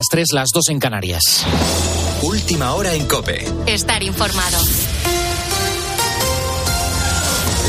Las 3, las 2 en Canarias. Última hora en Cope. Estar informado.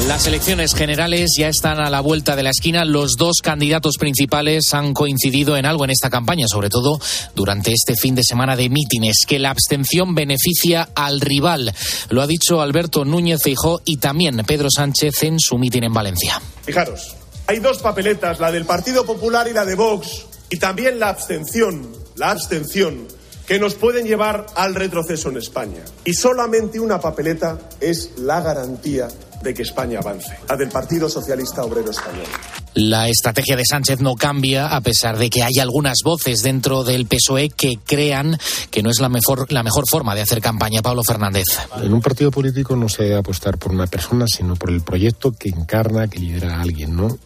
Las elecciones generales ya están a la vuelta de la esquina. Los dos candidatos principales han coincidido en algo en esta campaña, sobre todo durante este fin de semana de mítines, que la abstención beneficia al rival. Lo ha dicho Alberto Núñez Feijó y también Pedro Sánchez en su mitin en Valencia. Fijaros, hay dos papeletas, la del Partido Popular y la de Vox, y también la abstención, la abstención que nos pueden llevar al retroceso en España. Y solamente una papeleta es la garantía de que España avance, la del Partido Socialista Obrero Español. La estrategia de Sánchez no cambia a pesar de que hay algunas voces dentro del PSOE que crean que no es la mejor, la mejor forma de hacer campaña. Pablo Fernández. En un partido político no se debe apostar por una persona, sino por el proyecto que encarna, que lidera a alguien, ¿no?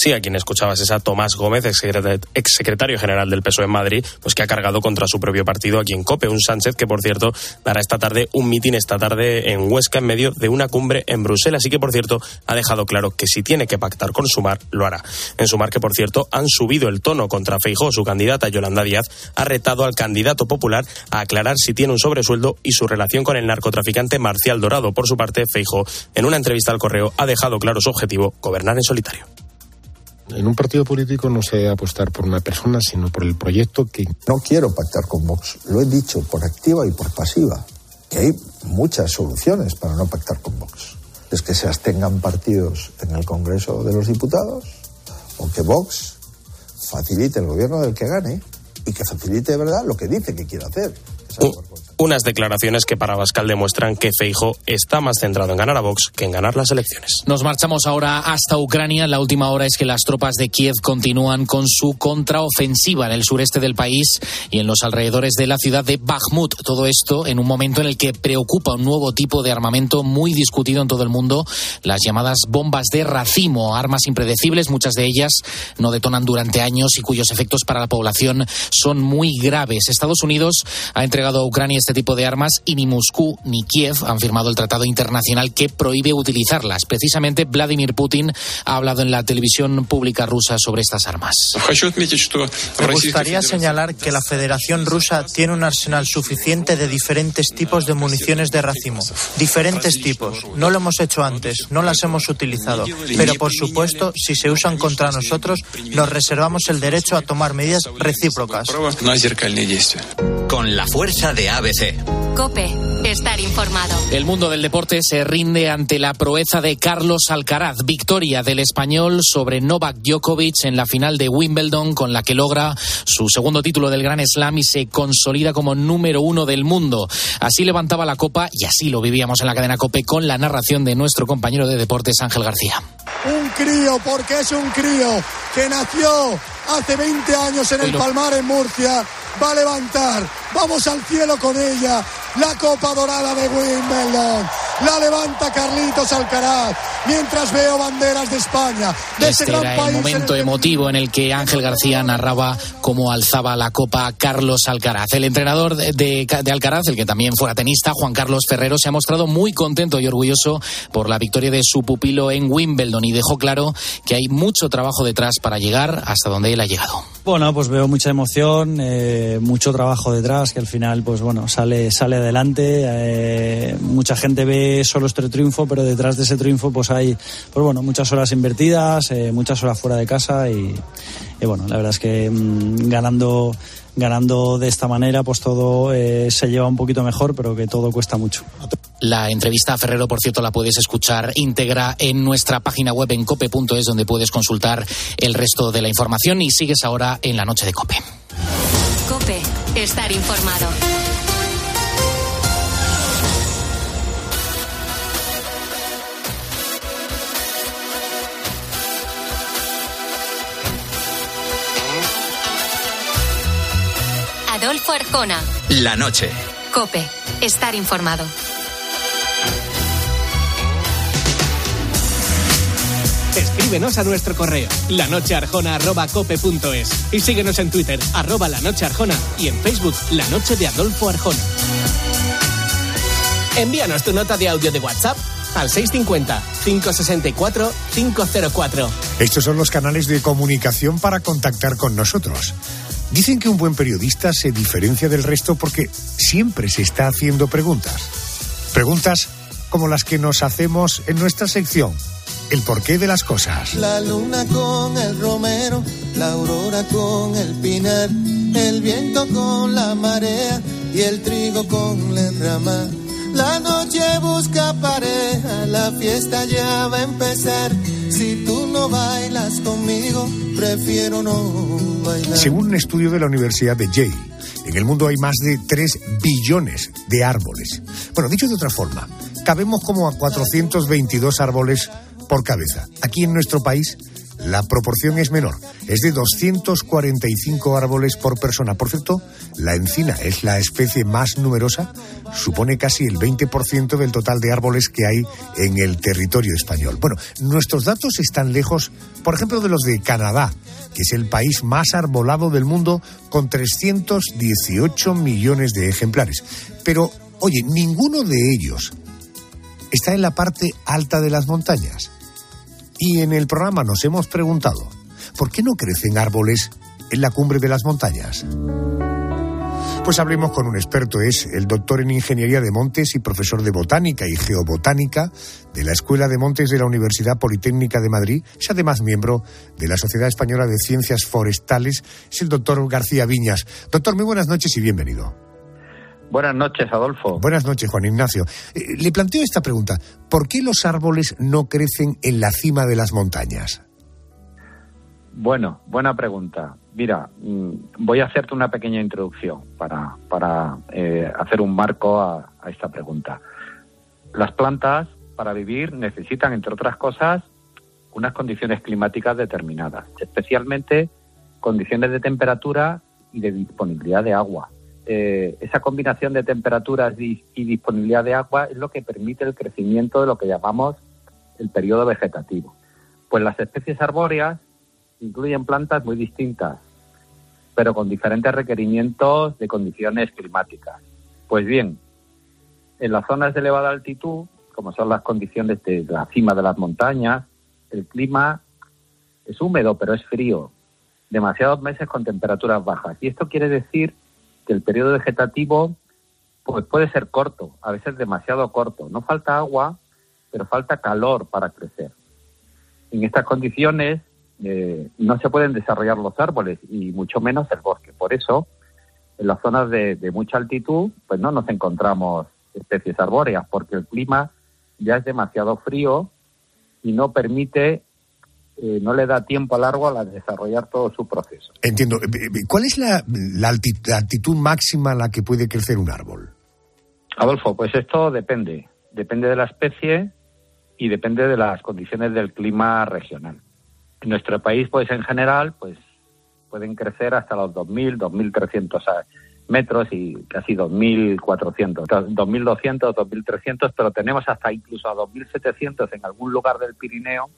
Sí, a quien escuchabas es a Tomás Gómez, exsecretario general del PSOE en Madrid, pues que ha cargado contra su propio partido aquí en COPE. Un Sánchez que, por cierto, dará esta tarde un mitin esta tarde en Huesca en medio de una cumbre en Bruselas. Así que, por cierto, ha dejado claro que si tiene que pactar con Sumar, lo hará. En Sumar que, por cierto, han subido el tono contra Feijó. Su candidata, Yolanda Díaz, ha retado al candidato popular a aclarar si tiene un sobresueldo y su relación con el narcotraficante Marcial Dorado. Por su parte, Feijó, en una entrevista al correo, ha dejado claro su objetivo, gobernar en solitario. En un partido político no se debe apostar por una persona, sino por el proyecto que... No quiero pactar con Vox, lo he dicho por activa y por pasiva, que hay muchas soluciones para no pactar con Vox. Es que se abstengan partidos en el Congreso de los Diputados o que Vox facilite el gobierno del que gane y que facilite de verdad lo que dice que quiere hacer. Unas declaraciones que para Bascal demuestran que Feijo está más centrado en ganar a Vox que en ganar las elecciones. Nos marchamos ahora hasta Ucrania. La última hora es que las tropas de Kiev continúan con su contraofensiva en el sureste del país y en los alrededores de la ciudad de Bakhmut. Todo esto en un momento en el que preocupa un nuevo tipo de armamento muy discutido en todo el mundo, las llamadas bombas de racimo, armas impredecibles, muchas de ellas no detonan durante años y cuyos efectos para la población son muy graves. Estados Unidos ha entregado a Ucrania este tipo de armas y ni Moscú ni Kiev han firmado el tratado internacional que prohíbe utilizarlas. Precisamente Vladimir Putin ha hablado en la televisión pública rusa sobre estas armas. Me gustaría señalar que la Federación Rusa tiene un arsenal suficiente de diferentes tipos de municiones de racimo. Diferentes tipos. No lo hemos hecho antes, no las hemos utilizado. Pero por supuesto, si se usan contra nosotros, nos reservamos el derecho a tomar medidas recíprocas. Con la fuerza de ABC. Cope, estar informado. El mundo del deporte se rinde ante la proeza de Carlos Alcaraz. Victoria del español sobre Novak Djokovic en la final de Wimbledon, con la que logra su segundo título del Gran Slam y se consolida como número uno del mundo. Así levantaba la copa y así lo vivíamos en la cadena Cope con la narración de nuestro compañero de deportes Ángel García. Un crío, porque es un crío que nació hace 20 años en el Palmar en Murcia va a levantar. Vamos al cielo con ella. La Copa Dorada de Wimbledon. La levanta Carlitos Alcaraz. Mientras veo banderas de España. De este era el momento en el... emotivo en el que Ángel García narraba cómo alzaba la copa Carlos Alcaraz. El entrenador de, Alcaraz, el que también fuera tenista, Juan Carlos Ferrero, se ha mostrado muy contento y orgulloso por la victoria de su pupilo en Wimbledon y dejó claro que hay mucho trabajo detrás para llegar hasta donde él ha llegado. Bueno, pues veo mucha emoción, eh, mucho trabajo detrás, que al final, pues bueno, sale, sale adelante. Eh, mucha gente ve solo este triunfo, pero detrás de ese triunfo, pues hay, pues bueno, muchas horas invertidas, eh, muchas horas fuera de casa y, bueno, la verdad es que mmm, ganando ganando de esta manera, pues todo se lleva un poquito mejor, pero que todo cuesta mucho. La entrevista a Ferrero, por cierto, la puedes escuchar íntegra en nuestra página web en cope.es, donde puedes consultar el resto de la información y sigues ahora en la noche de Cope. Cope, estar informado. Adolfo Arjona. La noche. Cope, estar informado. Escríbenos a nuestro correo lanochearjona.cope.es y síguenos en Twitter, arroba la arjona y en Facebook, La Noche de Adolfo Arjona. Envíanos tu nota de audio de WhatsApp al 650-564-504. Estos son los canales de comunicación para contactar con nosotros. Dicen que un buen periodista se diferencia del resto porque siempre se está haciendo preguntas. Preguntas como las que nos hacemos en nuestra sección. El porqué de las cosas. La luna con el romero, la aurora con el pinar, el viento con la marea y el trigo con la rama. La noche busca pareja, la fiesta ya va a empezar. Si tú no bailas conmigo, prefiero no bailar. Según un estudio de la Universidad de Yale, en el mundo hay más de 3 billones de árboles. Bueno, dicho de otra forma, cabemos como a 422 árboles por cabeza. Aquí en nuestro país la proporción es menor, es de 245 árboles por persona. Por cierto, la encina es la especie más numerosa, supone casi el 20% del total de árboles que hay en el territorio español. Bueno, nuestros datos están lejos, por ejemplo, de los de Canadá, que es el país más arbolado del mundo con 318 millones de ejemplares. Pero, oye, ninguno de ellos está en la parte alta de las montañas. Y en el programa nos hemos preguntado, ¿por qué no crecen árboles en la cumbre de las montañas? Pues hablemos con un experto, es el doctor en Ingeniería de Montes y profesor de Botánica y Geobotánica de la Escuela de Montes de la Universidad Politécnica de Madrid, es además miembro de la Sociedad Española de Ciencias Forestales, es el doctor García Viñas. Doctor, muy buenas noches y bienvenido. Buenas noches, Adolfo. Buenas noches, Juan Ignacio. Eh, le planteo esta pregunta. ¿Por qué los árboles no crecen en la cima de las montañas? Bueno, buena pregunta. Mira, mm, voy a hacerte una pequeña introducción para, para eh, hacer un marco a, a esta pregunta. Las plantas, para vivir, necesitan, entre otras cosas, unas condiciones climáticas determinadas, especialmente condiciones de temperatura y de disponibilidad de agua eh, esa combinación de temperaturas y, disponibilidad de agua es lo que permite el crecimiento de lo que llamamos el periodo vegetativo. Pues las especies arbóreas incluyen plantas muy distintas, pero con diferentes requerimientos de condiciones climáticas. Pues bien, en las zonas de elevada altitud, como son las condiciones de la cima de las montañas, el clima es húmedo, pero es frío, demasiados meses con temperaturas bajas. Y esto quiere decir que el periodo vegetativo pues puede ser corto, a veces demasiado corto. No falta agua, pero falta calor para crecer. En estas condiciones eh, no se pueden desarrollar los árboles y mucho menos el bosque. Por eso, en las zonas de, mucha altitud, pues no nos encontramos especies arbóreas, porque el clima ya es demasiado frío y no permite eh, no le da tiempo largo a desarrollar todo su proceso. Entiendo. Eh, eh, ¿Cuál es la, altitud máxima a la que puede crecer un árbol? Adolfo, pues esto depende. Depende de la especie y depende de las condiciones del clima regional. En nuestro país, pues en general, pues pueden crecer hasta los 2.000, 2.300 metros y casi 2.400, 2.200, 2.300, pero tenemos hasta incluso a 2.700 en algún lugar del Pirineo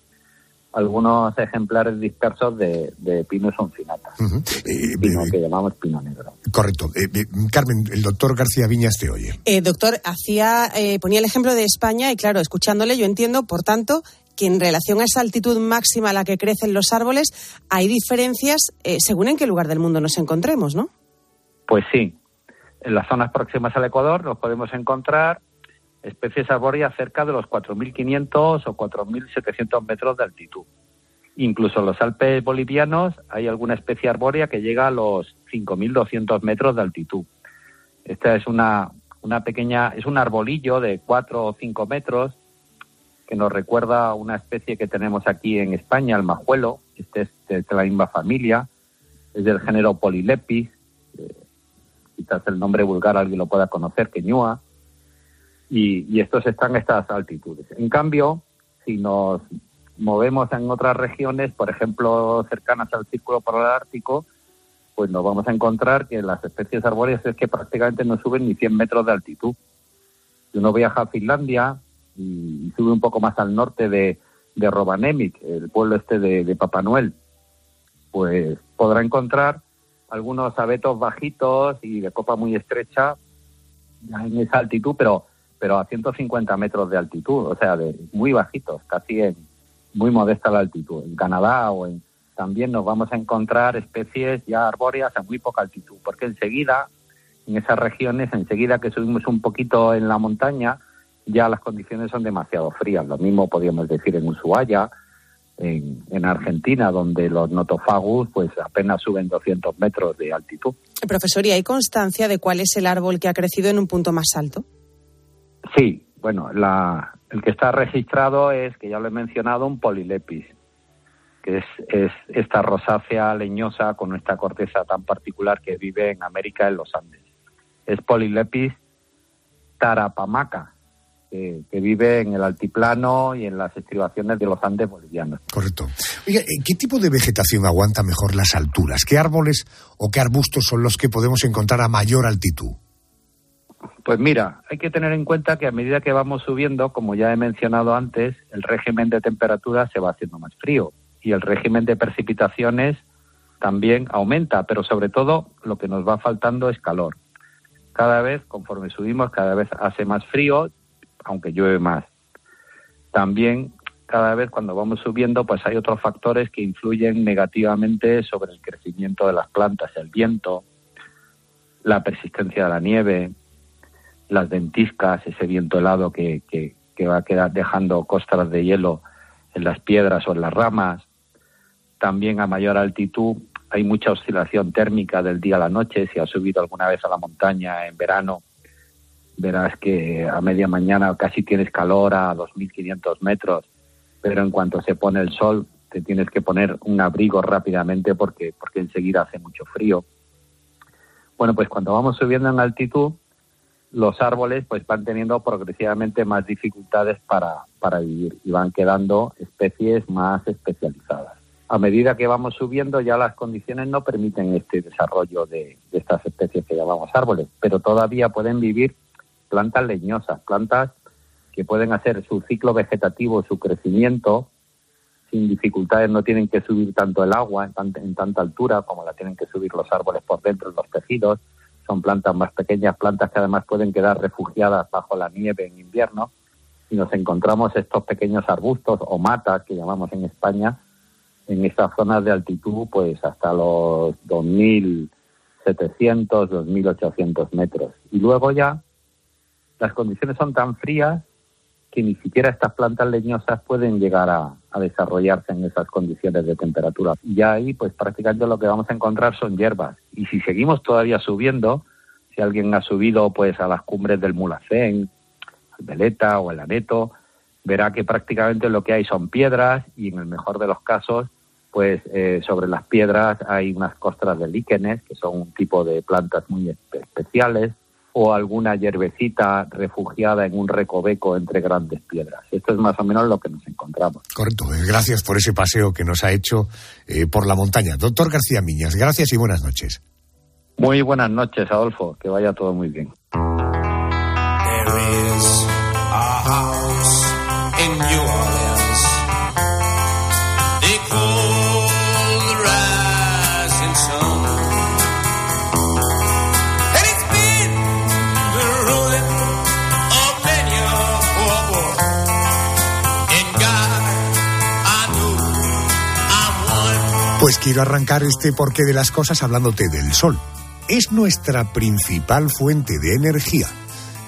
algunos ejemplares dispersos de, de eh, pino eh, que llamamos pino negro. Correcto. Eh, Carmen, el doctor García Viñas te oye. doctor, hacía, ponía el ejemplo de España y claro, escuchándole yo entiendo, por tanto, que en relación a esa altitud máxima a la que crecen los árboles, hay diferencias según en qué lugar del mundo nos encontremos, ¿no? Pues sí. En las zonas próximas al Ecuador nos podemos encontrar especies arbóreas cerca de los 4.500 o 4.700 metros de altitud. Incluso en los Alpes bolivianos hay alguna especie arbórea que llega a los 5.200 metros de altitud. Esta es una, una pequeña, es un arbolillo de 4 o 5 metros que nos recuerda a una especie que tenemos aquí en España, el majuelo. Este es de la misma familia, es del género Polylepis. Eh, quizás el nombre vulgar alguien lo pueda conocer, queñúa y, estos están a estas altitudes. En cambio, si nos movemos en otras regiones, por ejemplo, cercanas al círculo polar ártico, pues nos vamos a encontrar que las especies arbóreas es que prácticamente no suben ni 100 metros de altitud. Si uno viaja a Finlandia y, sube un poco más al norte de, de el pueblo este de, de Papá Noel, pues podrá encontrar algunos abetos bajitos y de copa muy estrecha en esa altitud, pero pero a 150 metros de altitud, o sea, de muy bajitos, casi en muy modesta la altitud. En Canadá o en también nos vamos a encontrar especies ya arbóreas a muy poca altitud, porque enseguida, en esas regiones, enseguida que subimos un poquito en la montaña, ya las condiciones son demasiado frías. Lo mismo podríamos decir en Ushuaia, en, en, Argentina, donde los notofagus pues apenas suben 200 metros de altitud. Profesor, ¿y hay constancia de cuál es el árbol que ha crecido en un punto más alto? Sí, bueno, la, el que está registrado es, que ya lo he mencionado, un polilepis, que es, es esta rosácea leñosa con esta corteza tan particular que vive en América en los Andes. Es polilepis tarapamaca, que, vive en el altiplano y en las estribaciones de los Andes bolivianos. Correcto. Oiga, ¿qué tipo de vegetación aguanta mejor las alturas? ¿Qué árboles o qué arbustos son los que podemos encontrar a mayor altitud? Pues mira, hay que tener en cuenta que a medida que vamos subiendo, como ya he mencionado antes, el régimen de temperatura se va haciendo más frío y el régimen de precipitaciones también aumenta, pero sobre todo lo que nos va faltando es calor. Cada vez, conforme subimos, cada vez hace más frío, aunque llueve más. También cada vez cuando vamos subiendo, pues hay otros factores que influyen negativamente sobre el crecimiento de las plantas, el viento, la persistencia de la nieve, las ventiscas, ese viento helado que, que, va a quedar dejando costras de hielo en las piedras o en las ramas. También a mayor altitud hay mucha oscilación térmica del día a la noche. Si has subido alguna vez a la montaña en verano, verás que a media mañana casi tienes calor a 2.500 metros, pero en cuanto se pone el sol te tienes que poner un abrigo rápidamente porque, porque enseguida hace mucho frío. Bueno, pues cuando vamos subiendo en altitud, los árboles pues van teniendo progresivamente más dificultades para, para vivir y van quedando especies más especializadas. A medida que vamos subiendo ya las condiciones no permiten este desarrollo de, estas especies que llamamos árboles, pero todavía pueden vivir plantas leñosas, plantas que pueden hacer su ciclo vegetativo, su crecimiento sin dificultades, no tienen que subir tanto el agua en, en tanta altura como la tienen que subir los árboles por dentro en los tejidos, son plantas más pequeñas, plantas que además pueden quedar refugiadas bajo la nieve en invierno. Y nos encontramos estos pequeños arbustos o matas que llamamos en España en estas zonas de altitud, pues hasta los 2.700, 2.800 metros. Y luego ya las condiciones son tan frías que ni siquiera estas plantas leñosas pueden llegar a, desarrollarse en esas condiciones de temperatura. Y ahí, pues prácticamente lo que vamos a encontrar son hierbas. Y si seguimos todavía subiendo, si alguien ha subido pues a las cumbres del Mulacén, el Veleta o el Aneto, verá que prácticamente lo que hay son piedras y en el mejor de los casos, pues eh, sobre las piedras hay unas costras de líquenes, que son un tipo de plantas muy especiales, o alguna hierbecita refugiada en un recoveco entre grandes piedras. Esto es más o menos lo que nos encontramos. Correcto. Eh, gracias por ese paseo que nos ha hecho eh, por la montaña. Doctor García Miñas, gracias y buenas noches. Muy buenas noches, Adolfo. Que vaya todo muy bien. Quiero arrancar este porqué de las cosas hablándote del Sol. Es nuestra principal fuente de energía.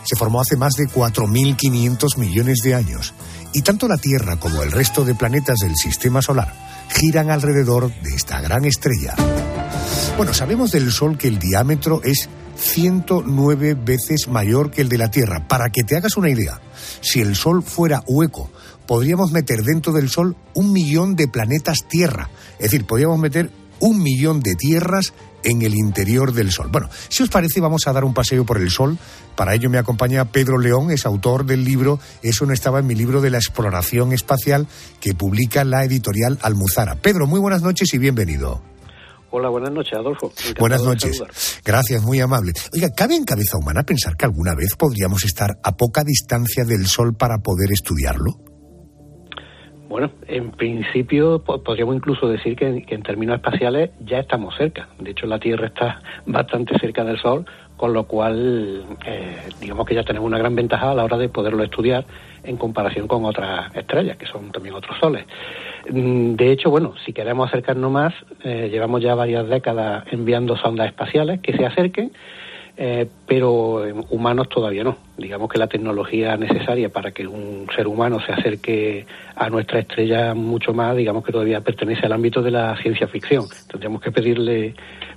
Se formó hace más de 4.500 millones de años y tanto la Tierra como el resto de planetas del Sistema Solar giran alrededor de esta gran estrella. Bueno, sabemos del Sol que el diámetro es 109 veces mayor que el de la Tierra. Para que te hagas una idea, si el Sol fuera hueco, podríamos meter dentro del Sol un millón de planetas Tierra. Es decir, podríamos meter un millón de tierras en el interior del Sol. Bueno, si os parece, vamos a dar un paseo por el Sol. Para ello me acompaña Pedro León, es autor del libro Eso no estaba en mi libro de la exploración espacial que publica la editorial Almuzara. Pedro, muy buenas noches y bienvenido. Hola, buenas noches, Adolfo. buenas noches. Gracias, muy amable. Oiga, ¿cabe en cabeza humana pensar que alguna vez podríamos estar a poca distancia del Sol para poder estudiarlo? Bueno, en principio podríamos incluso decir que, en términos espaciales ya estamos cerca. De hecho, la Tierra está bastante cerca del Sol, con lo cual eh, digamos que ya tenemos una gran ventaja a la hora de poderlo estudiar en comparación con otras estrellas, que son también otros soles. Mm, de hecho, bueno, si queremos acercarnos más, eh, llevamos ya varias décadas enviando sondas espaciales que se acerquen eh, pero humanos todavía no. Digamos que la tecnología necesaria para que un ser humano se acerque a nuestra estrella mucho más, digamos que todavía pertenece al ámbito de la ciencia ficción. Tendríamos que pedirle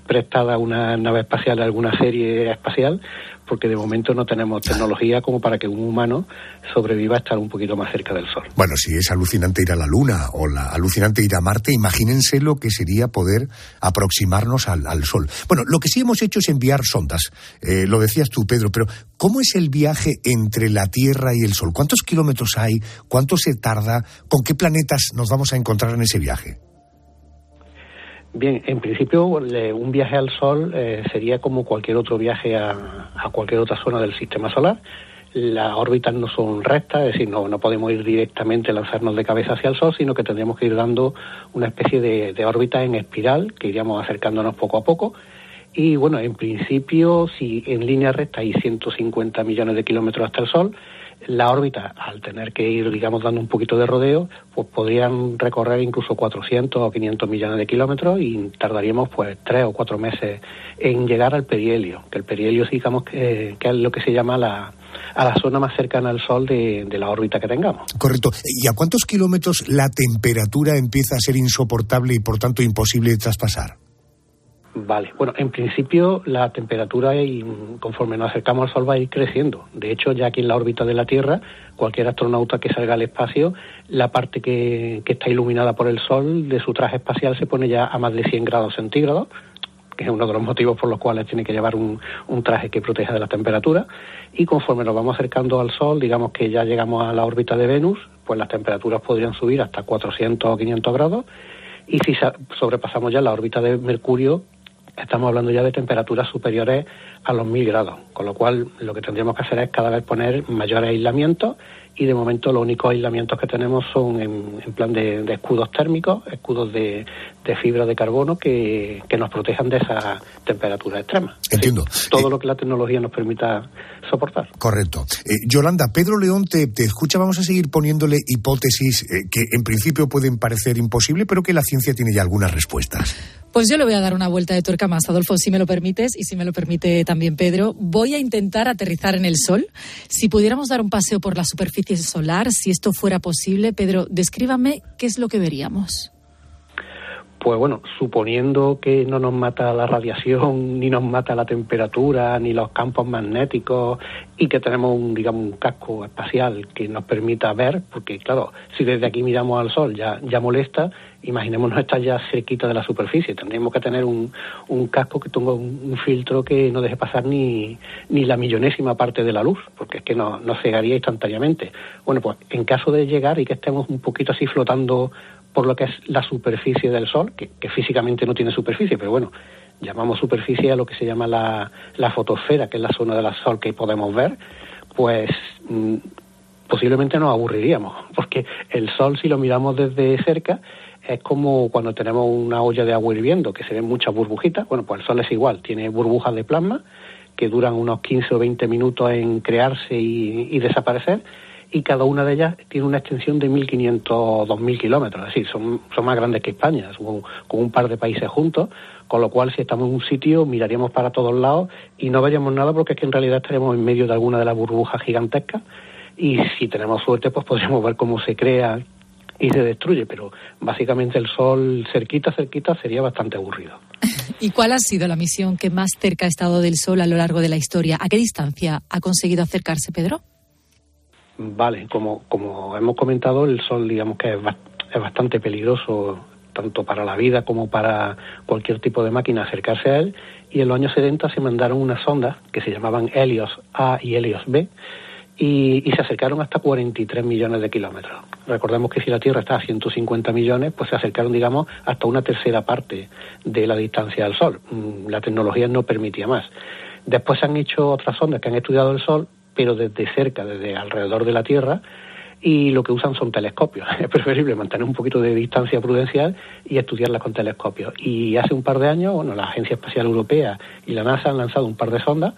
prestada una nave espacial a alguna serie espacial porque de momento no tenemos tecnología como para que un humano sobreviva a estar un poquito más cerca del Sol. Bueno, si es alucinante ir a la Luna o la, alucinante ir a Marte, imagínense lo que sería poder aproximarnos al, Sol. Bueno, lo que sí hemos hecho es enviar sondas, eh, lo decías tú, Pedro, pero ¿cómo es el viaje entre la Tierra y el Sol? ¿Cuántos kilómetros hay? ¿Cuánto se tarda? ¿Con qué planetas nos vamos a encontrar en ese viaje? Bien, en principio un viaje al Sol eh, sería como cualquier otro viaje a, cualquier otra zona del sistema solar. Las órbitas no son rectas, es decir, no, no podemos ir directamente, lanzarnos de cabeza hacia el Sol, sino que tendríamos que ir dando una especie de, de órbita en espiral, que iríamos acercándonos poco a poco. Y bueno, en principio, si en línea recta hay 150 millones de kilómetros hasta el Sol, la órbita, al tener que ir, digamos, dando un poquito de rodeo, pues podrían recorrer incluso 400 o 500 millones de kilómetros y tardaríamos pues tres o cuatro meses en llegar al perihelio, que el perihelio, digamos, que, es lo que se llama la, a la zona más cercana al Sol de, de, la órbita que tengamos. Correcto. ¿Y a cuántos kilómetros la temperatura empieza a ser insoportable y por tanto imposible de traspasar? Vale, bueno, en principio la temperatura y conforme nos acercamos al Sol va a ir creciendo. De hecho, ya aquí en la órbita de la Tierra, cualquier astronauta que salga al espacio, la parte que, está iluminada por el Sol de su traje espacial se pone ya a más de 100 grados centígrados, que es uno de los motivos por los cuales tiene que llevar un, un traje que proteja de la temperatura. Y conforme nos vamos acercando al Sol, digamos que ya llegamos a la órbita de Venus, pues las temperaturas podrían subir hasta 400 o 500 grados. Y si sobrepasamos ya la órbita de Mercurio, estamos hablando ya de temperaturas superiores a los 1000 grados, con lo cual lo que tendríamos que hacer es cada vez poner mayores aislamientos y de momento los únicos aislamientos que tenemos son en, plan de, escudos térmicos, escudos de, fibra de carbono que, nos protejan de esa temperatura extrema. Entiendo. todo eh, lo que la tecnología nos permita soportar. Correcto. Eh, Yolanda, Pedro León te, escucha, vamos a seguir poniéndole hipótesis eh, que en principio pueden parecer imposibles, pero que la ciencia tiene ya algunas respuestas. Pues yo le voy a dar una vuelta de tuerca más, Adolfo, si me lo permites y si me lo permite también Pedro. Voy a intentar aterrizar en el Sol. Si pudiéramos dar un paseo por la superficie solar, si esto fuera posible, Pedro, descríbame qué es lo que veríamos. Pues bueno, suponiendo que no nos mata la radiación, ni nos mata la temperatura, ni los campos magnéticos, y que tenemos un, digamos, un casco espacial que nos permita ver, porque claro, si desde aquí miramos al Sol ya, ya molesta, imaginémonos estar ya cerquita de la superficie. Tendríamos que tener un, un casco que tenga un, filtro que no deje pasar ni, ni la millonésima parte de la luz, porque es que nos no cegaría instantáneamente. Bueno, pues en caso de llegar y que estemos un poquito así flotando por lo que es la superficie del Sol, que, físicamente no tiene superficie, pero bueno, llamamos superficie a lo que se llama la, la fotosfera, que es la zona del Sol que podemos ver, pues mm, posiblemente nos aburriríamos, porque el Sol, si lo miramos desde cerca, es como cuando tenemos una olla de agua hirviendo, que se ven muchas burbujitas. Bueno, pues el Sol es igual, tiene burbujas de plasma que duran unos 15 o 20 minutos en crearse y desaparecer y cada una de ellas tiene una extensión de 1.500, 2.000 kilómetros, es decir, son, son más grandes que España, con, un par de países juntos, con lo cual si estamos en un sitio miraríamos para todos lados y no veríamos nada porque es que en realidad estaremos en medio de alguna de las burbujas gigantescas y si tenemos suerte pues podríamos ver cómo se crea y se destruye, pero básicamente el Sol cerquita, cerquita sería bastante aburrido. ¿Y cuál ha sido la misión que más cerca ha estado del Sol a lo largo de la historia? ¿A qué distancia ha conseguido acercarse Pedro? Vale, como, como hemos comentado, el sol, digamos que es, es bastante peligroso tanto para la vida como para cualquier tipo de máquina acercarse a él. Y en los años 70 se mandaron unas sondas que se llamaban Helios A y Helios B y, y, se acercaron hasta 43 millones de kilómetros. Recordemos que si la Tierra está a 150 millones, pues se acercaron, digamos, hasta una tercera parte de la distancia al Sol. Mm, la tecnología no permitía más. Después se han hecho otras sondas que han estudiado el Sol pero desde cerca, desde alrededor de la Tierra, y lo que usan son telescopios. Es preferible mantener un poquito de distancia prudencial y estudiarlas con telescopios. Y hace un par de años, bueno, la Agencia Espacial Europea y la NASA han lanzado un par de sondas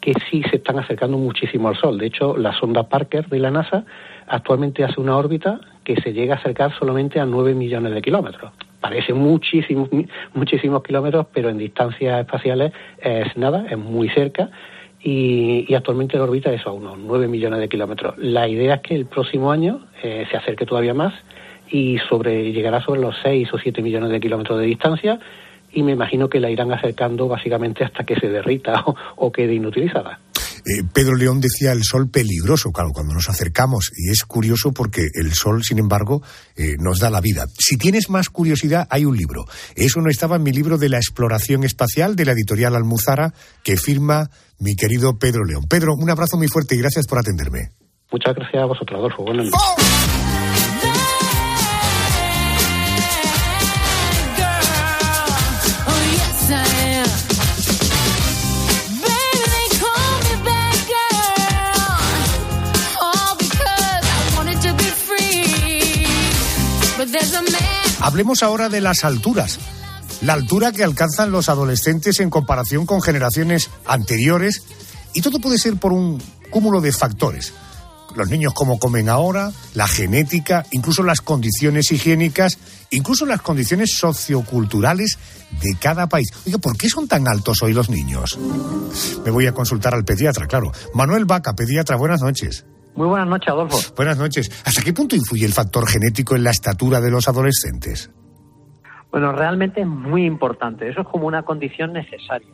que sí se están acercando muchísimo al Sol. De hecho, la sonda Parker de la NASA actualmente hace una órbita que se llega a acercar solamente a 9 millones de kilómetros. Parece muchísimos, muchísimos kilómetros, pero en distancias espaciales es nada, es muy cerca y, actualmente la órbita es a unos 9 millones de kilómetros. La idea es que el próximo año eh, se acerque todavía más y sobre llegará sobre los 6 o 7 millones de kilómetros de distancia y me imagino que la irán acercando básicamente hasta que se derrita o quede inutilizada. Eh, Pedro León decía el sol peligroso, claro, cuando nos acercamos. Y es curioso porque el sol, sin embargo, eh, nos da la vida. Si tienes más curiosidad, hay un libro. Eso no estaba en mi libro de la exploración espacial de la editorial Almuzara, que firma mi querido Pedro León. Pedro, un abrazo muy fuerte y gracias por atenderme. Muchas gracias a vosotros, Adolfo. Buenas noches. Hablemos ahora de las alturas. La altura que alcanzan los adolescentes en comparación con generaciones anteriores. Y todo puede ser por un cúmulo de factores. Los niños cómo comen ahora, la genética, incluso las condiciones higiénicas, incluso las condiciones socioculturales de cada país. Oiga, ¿por qué son tan altos hoy los niños? Me voy a consultar al pediatra, claro. Manuel Vaca, pediatra, buenas noches. Muy buenas noches, Adolfo. Buenas noches. ¿Hasta qué punto influye el factor genético en la estatura de los adolescentes? Bueno, realmente es muy importante. Eso es como una condición necesaria.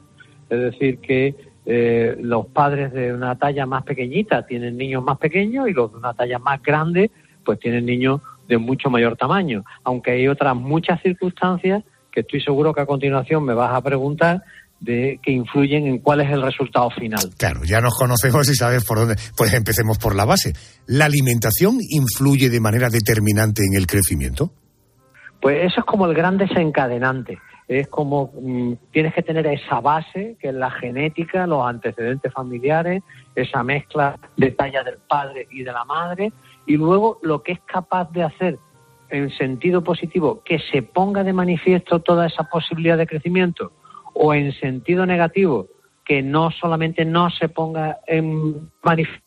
Es decir, que eh, los padres de una talla más pequeñita tienen niños más pequeños y los de una talla más grande pues tienen niños de mucho mayor tamaño. Aunque hay otras muchas circunstancias que estoy seguro que a continuación me vas a preguntar de que influyen en cuál es el resultado final. Claro, ya nos conocemos y sabes por dónde. Pues empecemos por la base. ¿La alimentación influye de manera determinante en el crecimiento? Pues eso es como el gran desencadenante. Es como mm, tienes que tener esa base, que es la genética, los antecedentes familiares, esa mezcla de talla del padre y de la madre, y luego lo que es capaz de hacer en sentido positivo, que se ponga de manifiesto toda esa posibilidad de crecimiento, o en sentido negativo, que no solamente no se ponga en manifiesto,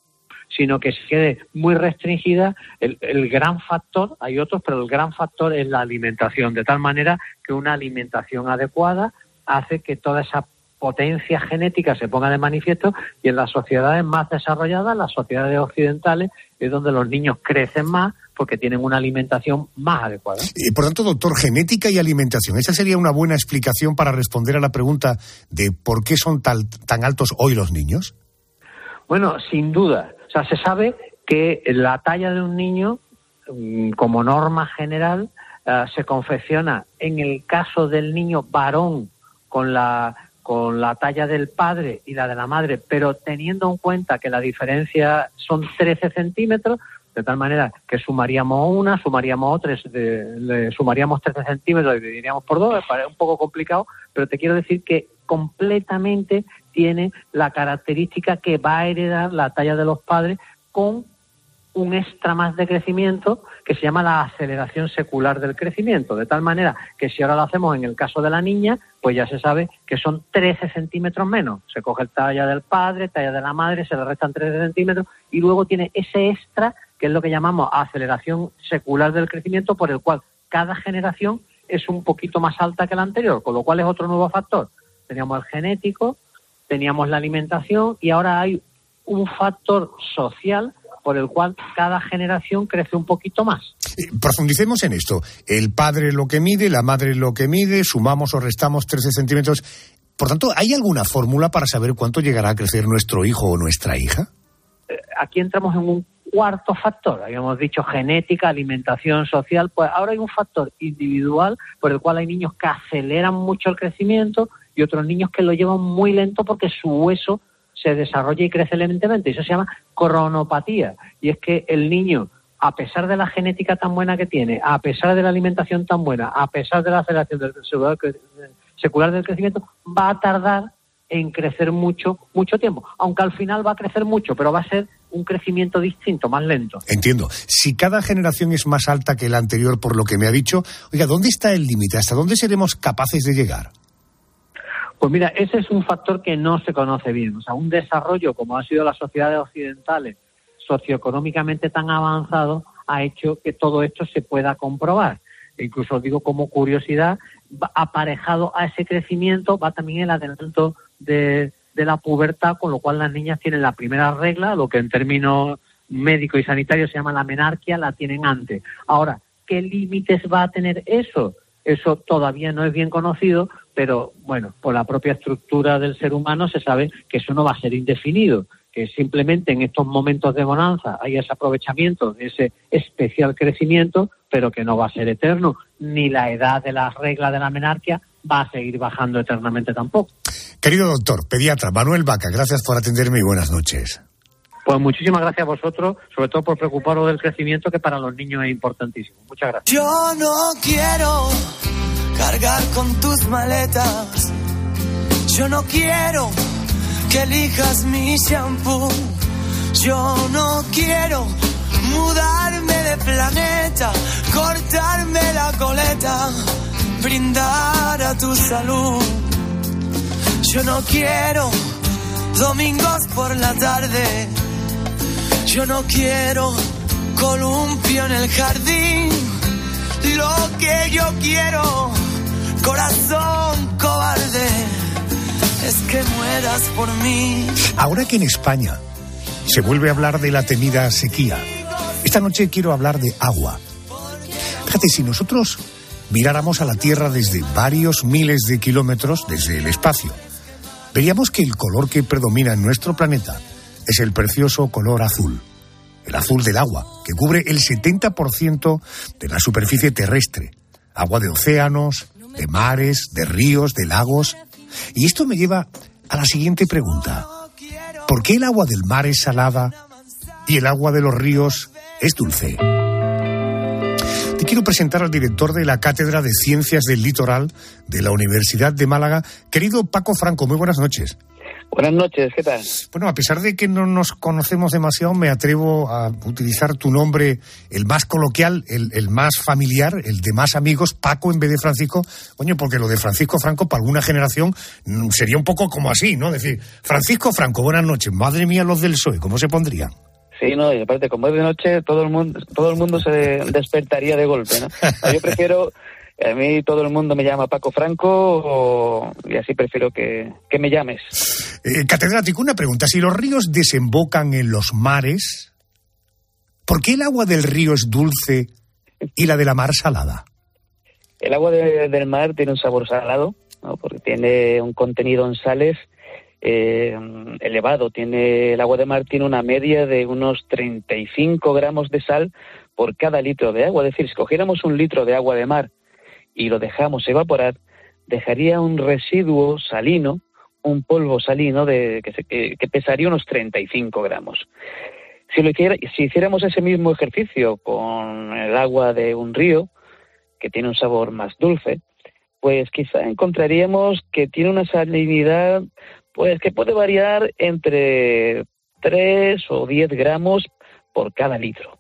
sino que se quede muy restringida, el, el, gran factor, hay otros, pero el gran factor es la alimentación, de tal manera que una alimentación adecuada hace que toda esa potencia genética se ponga de manifiesto y en las sociedades más desarrolladas, las sociedades occidentales, es donde los niños crecen más, porque tienen una alimentación más adecuada. Y por tanto, doctor, genética y alimentación. Esa sería una buena explicación para responder a la pregunta de por qué son tan altos hoy los niños. Bueno, sin duda. O sea, se sabe que la talla de un niño, mm, como norma general, eh, se confecciona en el caso del niño varón con la con la talla del padre y la de la madre, pero teniendo en cuenta que la diferencia son 13 centímetros, de tal manera que sumaríamos una, sumaríamos otra, le sumaríamos 13 centímetros y dividiríamos por dos, es un poco complicado, pero te quiero decir que completamente tiene la característica que va a heredar la talla de los padres con un extra más de crecimiento que se llama la aceleración secular del crecimiento, de tal manera que si ahora lo hacemos en el caso de la niña, pues ya se sabe que son 13 centímetros menos. Se coge el talla del padre, talla de la madre, se le restan 13 centímetros y luego tiene ese extra que es lo que llamamos aceleración secular del crecimiento, por el cual cada generación es un poquito más alta que la anterior, con lo cual es otro nuevo factor. Teníamos el genético, teníamos la alimentación y ahora hay un factor social por el cual cada generación crece un poquito más. Eh, profundicemos en esto. El padre lo que mide, la madre lo que mide, sumamos o restamos 13 centímetros. Por tanto, ¿hay alguna fórmula para saber cuánto llegará a crecer nuestro hijo o nuestra hija? Eh, aquí entramos en un cuarto factor, habíamos dicho genética, alimentación social, pues ahora hay un factor individual por el cual hay niños que aceleran mucho el crecimiento y otros niños que lo llevan muy lento porque su hueso se desarrolla y crece lentemente. Eso se llama cronopatía. Y es que el niño, a pesar de la genética tan buena que tiene, a pesar de la alimentación tan buena, a pesar de la aceleración del secular del crecimiento, va a tardar en crecer mucho, mucho tiempo. Aunque al final va a crecer mucho, pero va a ser un crecimiento distinto, más lento. Entiendo. Si cada generación es más alta que la anterior, por lo que me ha dicho, oiga, ¿dónde está el límite? ¿Hasta dónde seremos capaces de llegar? Pues mira, ese es un factor que no se conoce bien. O sea, un desarrollo como han sido las sociedades occidentales, socioeconómicamente tan avanzado, ha hecho que todo esto se pueda comprobar. E incluso digo como curiosidad, aparejado a ese crecimiento va también el adelanto de, de la pubertad, con lo cual las niñas tienen la primera regla, lo que en términos médicos y sanitarios se llama la menarquia, la tienen antes. Ahora, ¿qué límites va a tener eso? Eso todavía no es bien conocido, pero bueno, por la propia estructura del ser humano se sabe que eso no va a ser indefinido, que simplemente en estos momentos de bonanza hay ese aprovechamiento, ese especial crecimiento, pero que no va a ser eterno, ni la edad de las reglas de la menarquia va a seguir bajando eternamente tampoco. Querido doctor, pediatra Manuel Vaca, gracias por atenderme y buenas noches. Pues muchísimas gracias a vosotros, sobre todo por preocuparos del crecimiento que para los niños es importantísimo. Muchas gracias. Yo no quiero cargar con tus maletas. Yo no quiero que elijas mi shampoo. Yo no quiero mudarme de planeta, cortarme la coleta, brindar a tu salud. Yo no quiero domingos por la tarde. Yo no quiero columpio en el jardín. Lo que yo quiero, corazón cobarde, es que mueras por mí. Ahora que en España se vuelve a hablar de la temida sequía, esta noche quiero hablar de agua. Fíjate, si nosotros miráramos a la Tierra desde varios miles de kilómetros, desde el espacio, veríamos que el color que predomina en nuestro planeta es el precioso color azul, el azul del agua, que cubre el 70% de la superficie terrestre, agua de océanos, de mares, de ríos, de lagos. Y esto me lleva a la siguiente pregunta. ¿Por qué el agua del mar es salada y el agua de los ríos es dulce? Te quiero presentar al director de la Cátedra de Ciencias del Litoral de la Universidad de Málaga, querido Paco Franco. Muy buenas noches. Buenas noches, ¿qué tal? Bueno, a pesar de que no nos conocemos demasiado, me atrevo a utilizar tu nombre, el más coloquial, el, el, más familiar, el de más amigos, Paco en vez de Francisco. Coño, porque lo de Francisco Franco para alguna generación mm, sería un poco como así, ¿no? Decir, Francisco Franco, buenas noches. Madre mía, los del PSOE, ¿cómo se pondrían? Sí, no, y aparte, como es de noche, todo el mundo, todo el mundo se despertaría de golpe, ¿no? Yo prefiero a mí todo el mundo me llama Paco Franco y así prefiero que, que me llames. Eh, catedrático, una pregunta. Si los ríos desembocan en los mares, ¿por qué el agua del río es dulce y la de la mar salada? El agua de, del mar tiene un sabor salado, ¿no? porque tiene un contenido en sales eh, elevado. Tiene El agua de mar tiene una media de unos 35 gramos de sal por cada litro de agua. Es decir, si cogiéramos un litro de agua de mar y lo dejamos evaporar, dejaría un residuo salino, un polvo salino de, que, que, pesaría unos 35 gramos. Si, lo hiciera, si hiciéramos ese mismo ejercicio con el agua de un río, que tiene un sabor más dulce, pues quizá encontraríamos que tiene una salinidad pues que puede variar entre 3 o 10 gramos por cada litro.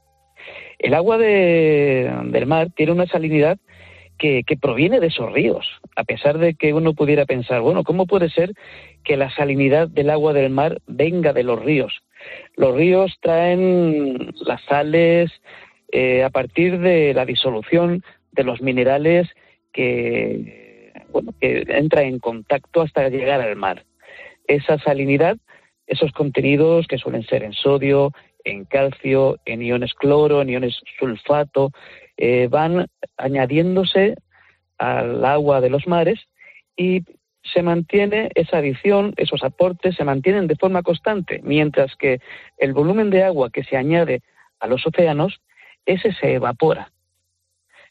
El agua de, del mar tiene una salinidad que, proviene de esos ríos, a pesar de que uno pudiera pensar, bueno, ¿cómo puede ser que la salinidad del agua del mar venga de los ríos? Los ríos traen las sales eh, a partir de la disolución de los minerales que, bueno, que entra en contacto hasta llegar al mar. Esa salinidad, esos contenidos que suelen ser en sodio, en calcio, en iones cloro, en iones sulfato, eh, van añadiéndose al agua de los mares y se mantiene esa adición, esos aportes se mantienen de forma constante, mientras que el volumen de agua que se añade a los océanos, ese se evapora.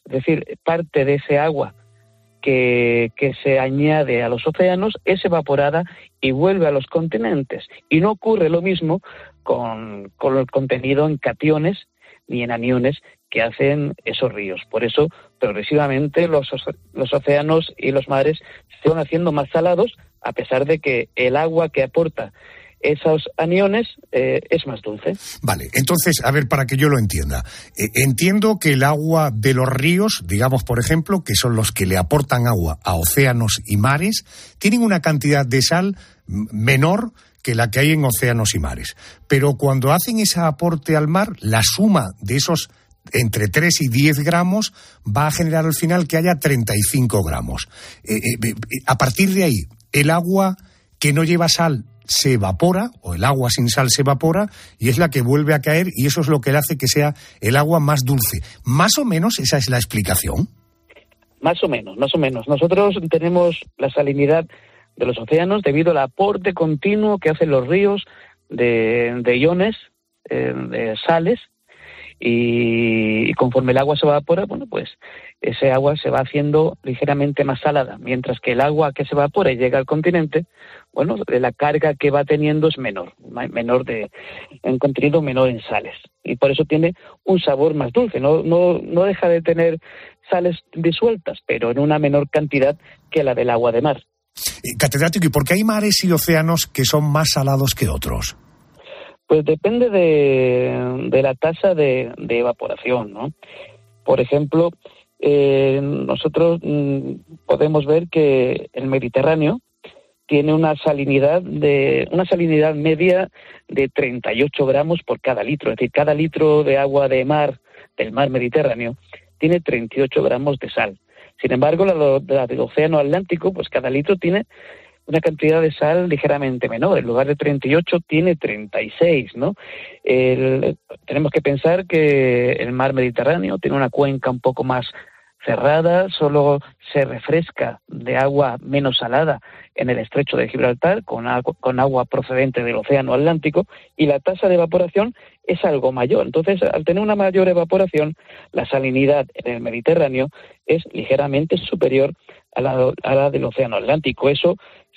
Es decir, parte de ese agua que, se añade a los océanos es evaporada y vuelve a los continentes. Y no ocurre lo mismo con, con el contenido en cationes ni en aniones que hacen esos ríos. Por eso, progresivamente, los, los océanos y los mares se van haciendo más salados, a pesar de que el agua que aporta esos aniones eh, es más dulce. Vale, entonces, a ver, para que yo lo entienda. Eh, entiendo que el agua de los ríos, digamos, por ejemplo, que son los que le aportan agua a océanos y mares, tienen una cantidad de sal menor que la que hay en océanos y mares. Pero cuando hacen ese aporte al mar, la suma de esos entre 3 y 10 gramos va a generar al final que haya 35 gramos. Eh, a partir de ahí, el agua que no lleva sal se evapora, o el agua sin sal se evapora, y es la que vuelve a caer, y eso es lo que le hace que sea el agua más dulce. Más o menos esa es la explicación. Más o menos, más o menos. Nosotros tenemos la salinidad de los océanos debido al aporte continuo que hacen los ríos de, iones, eh, de sales, y, conforme el agua se evapora, bueno, pues ese agua se va haciendo ligeramente más salada, mientras que el agua que se evapora y llega al continente, bueno, la carga que va teniendo es menor, menor de, en contenido menor en sales. Y por eso tiene un sabor más dulce, no, no, no deja de tener sales disueltas, pero en una menor cantidad que la del agua de mar. Eh, catedrático, ¿y por qué hay mares y océanos que son más salados que otros? Pues depende de, de la tasa de, de, evaporación, ¿no? Por ejemplo, eh, nosotros mm, podemos ver que el Mediterráneo tiene una salinidad de una salinidad media de 38 gramos por cada litro, es decir, cada litro de agua de mar del mar Mediterráneo tiene 38 gramos de sal. Sin embargo, la, la del Océano Atlántico, pues cada litro tiene una cantidad de sal ligeramente menor. En lugar de 38 tiene 36, ¿no? tenemos que pensar que el mar Mediterráneo tiene una cuenca un poco más cerrada, solo se refresca de agua menos salada en el estrecho de Gibraltar con agua, con agua procedente del Océano Atlántico y la tasa de evaporación es algo mayor. Entonces, al tener una mayor evaporación, la salinidad en el Mediterráneo es ligeramente superior a la, a la del Océano Atlántico. Eso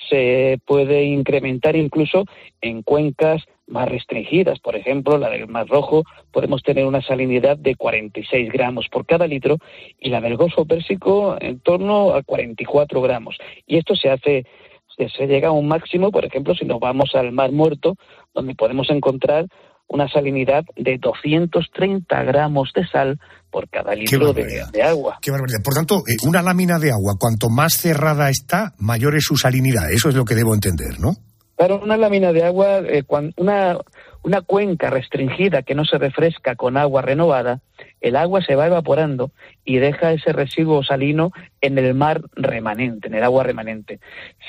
se puede incrementar incluso en cuencas más restringidas. Por ejemplo, la del Mar Rojo podemos tener una salinidad de 46 gramos por cada litro y la del Golfo Pérsico en torno a 44 gramos. Y esto se hace, se llega a un máximo, por ejemplo, si nos vamos al Mar Muerto, donde podemos encontrar una salinidad de 230 gramos de sal por cada litro de, agua. Qué barbaridad. Por tanto, eh, una lámina de agua, cuanto más cerrada está, mayor es su salinidad. Eso es lo que debo entender, ¿no? Claro, una lámina de agua, eh, una, una cuenca restringida que no se refresca con agua renovada, el agua se va evaporando y deja ese residuo salino en el mar remanente, en el agua remanente.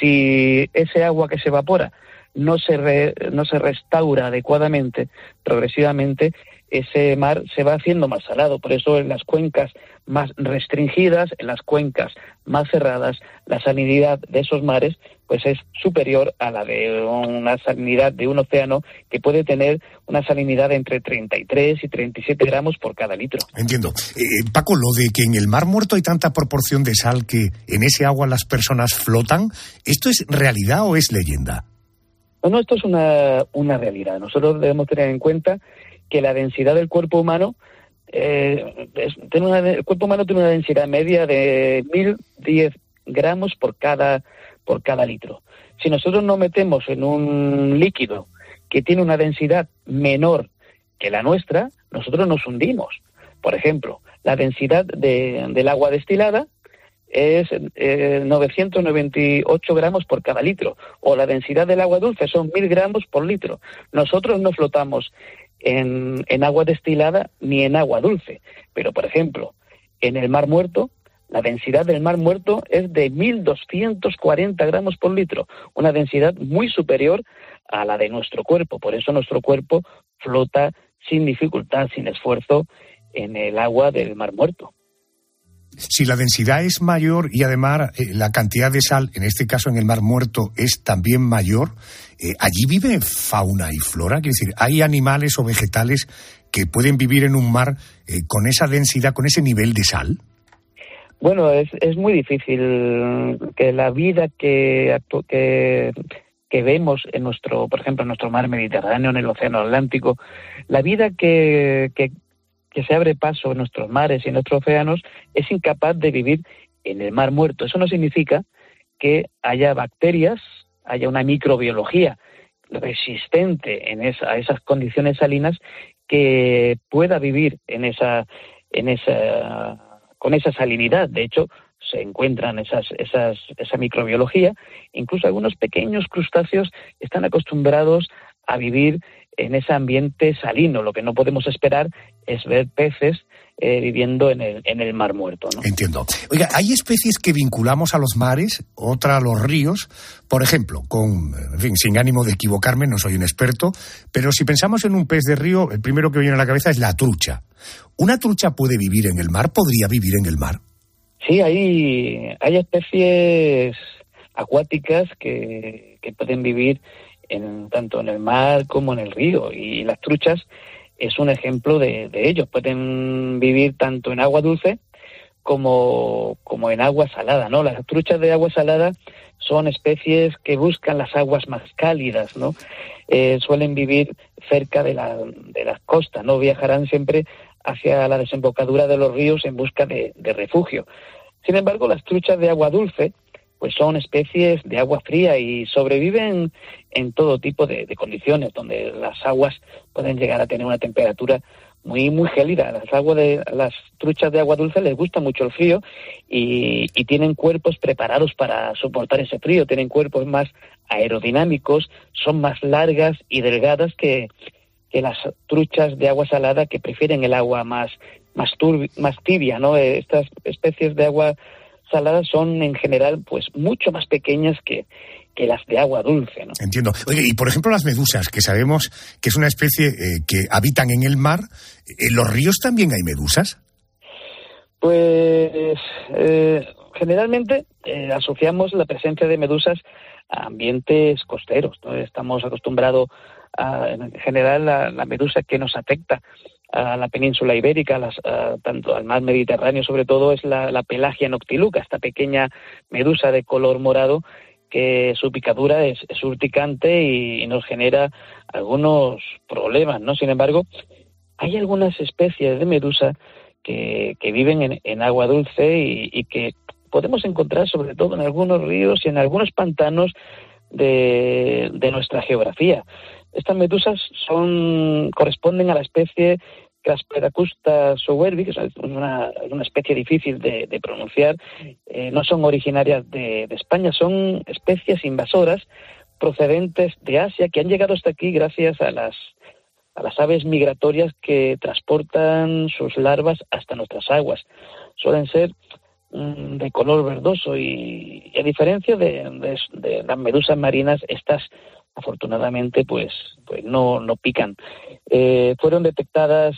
Si ese agua que se evapora no se, no se restaura adecuadamente, progresivamente, ese mar se va haciendo más salado. Por eso en las cuencas más restringidas, en las cuencas más cerradas, la salinidad de esos mares pues es superior a la de una salinidad de un océano que puede tener una salinidad entre 33 y 37 gramos por cada litro. Entiendo. Eh, eh, Paco, lo de que en el Mar Muerto hay tanta proporción de sal que en ese agua las personas flotan, ¿esto es realidad o es leyenda? No, esto es una, una realidad. Nosotros debemos tener en cuenta que la densidad del cuerpo humano eh, tiene una, el cuerpo humano tiene una densidad media de 1010 gramos por cada por cada litro. Si nosotros nos metemos en un líquido que tiene una densidad menor que la nuestra, nosotros nos hundimos. Por ejemplo, la densidad de, del agua destilada es 998 eh, gramos por cada litro, o la densidad del agua dulce son 1000 gramos por litro. Nosotros no flotamos en, en agua destilada ni en agua dulce, pero por ejemplo, en el mar muerto, la densidad del mar muerto es de 1.240 gramos por litro, una densidad muy superior a la de nuestro cuerpo. Por eso nuestro cuerpo flota sin dificultad, sin esfuerzo, en el agua del mar muerto si la densidad es mayor y además eh, la cantidad de sal, en este caso en el Mar Muerto, es también mayor, eh, allí vive fauna y flora, es decir, hay animales o vegetales que pueden vivir en un mar eh, con esa densidad, con ese nivel de sal. Bueno, es, es muy difícil que la vida que, que, que vemos en nuestro, por ejemplo, en nuestro mar Mediterráneo, en el Océano Atlántico, la vida que, que, que se abre paso en nuestros mares y en nuestros océanos es incapaz de vivir en el mar muerto. Eso no significa que haya bacterias, haya una microbiología resistente en esa, a esas condiciones salinas que pueda vivir en esa, en esa, con esa salinidad. De hecho, se encuentran esas, esas, esa microbiología. Incluso algunos pequeños crustáceos están acostumbrados a vivir en ese ambiente salino. Lo que no podemos esperar es ver peces eh, viviendo en el, en el mar muerto. ¿no? Entiendo. Oiga, hay especies que vinculamos a los mares, otra a los ríos, por ejemplo, con, en fin, sin ánimo de equivocarme, no soy un experto, pero si pensamos en un pez de río, el primero que viene a la cabeza es la trucha. ¿Una trucha puede vivir en el mar? ¿Podría vivir en el mar? Sí, hay, hay especies acuáticas que, que pueden vivir en, tanto en el mar como en el río y las truchas es un ejemplo de, de ello. Pueden vivir tanto en agua dulce como, como en agua salada, ¿no? Las truchas de agua salada son especies que buscan las aguas más cálidas, ¿no? Eh, suelen vivir cerca de, la, de las costas, ¿no? Viajarán siempre hacia la desembocadura de los ríos en busca de refugio. Sin embargo, las truchas de agua dulce, pues son especies de agua fría y sobreviven en todo tipo de, de, condiciones, donde las aguas pueden llegar a tener una temperatura muy muy gélida. Las aguas de las truchas de agua dulce les gusta mucho el frío y, y tienen cuerpos preparados para soportar ese frío. Tienen cuerpos más aerodinámicos, son más largas y delgadas que, que las truchas de agua salada que prefieren el agua más más, turbi, más tibia, ¿no? Estas especies de agua saladas son en general pues mucho más pequeñas que, que las de agua dulce. ¿no? Entiendo. Oye, y por ejemplo las medusas, que sabemos que es una especie eh, que habitan en el mar, ¿en los ríos también hay medusas? Pues eh, generalmente eh, asociamos la presencia de medusas a ambientes costeros. ¿no? Estamos acostumbrados a, en general, la, la medusa que nos afecta a la península ibérica, tanto al mar Mediterráneo sobre todo, es la, la, pelagia noctiluca, esta pequeña medusa de color morado que su picadura es, urticante y, y, nos genera algunos problemas, ¿no? Sin embargo, hay algunas especies de medusa que, que viven en, en, agua dulce y, y que podemos encontrar sobre todo en algunos ríos y en algunos pantanos de, de nuestra geografía. Estas medusas son, corresponden a la especie Casperacusta sowerbi, que es una, una especie difícil de, pronunciar, eh, no son originarias de, España, son especies invasoras procedentes de Asia que han llegado hasta aquí gracias a las, a las aves migratorias que transportan sus larvas hasta nuestras aguas. Suelen ser mm, de color verdoso y, a diferencia de, de, las medusas marinas, estas afortunadamente pues, pues no, no pican. Eh, fueron detectadas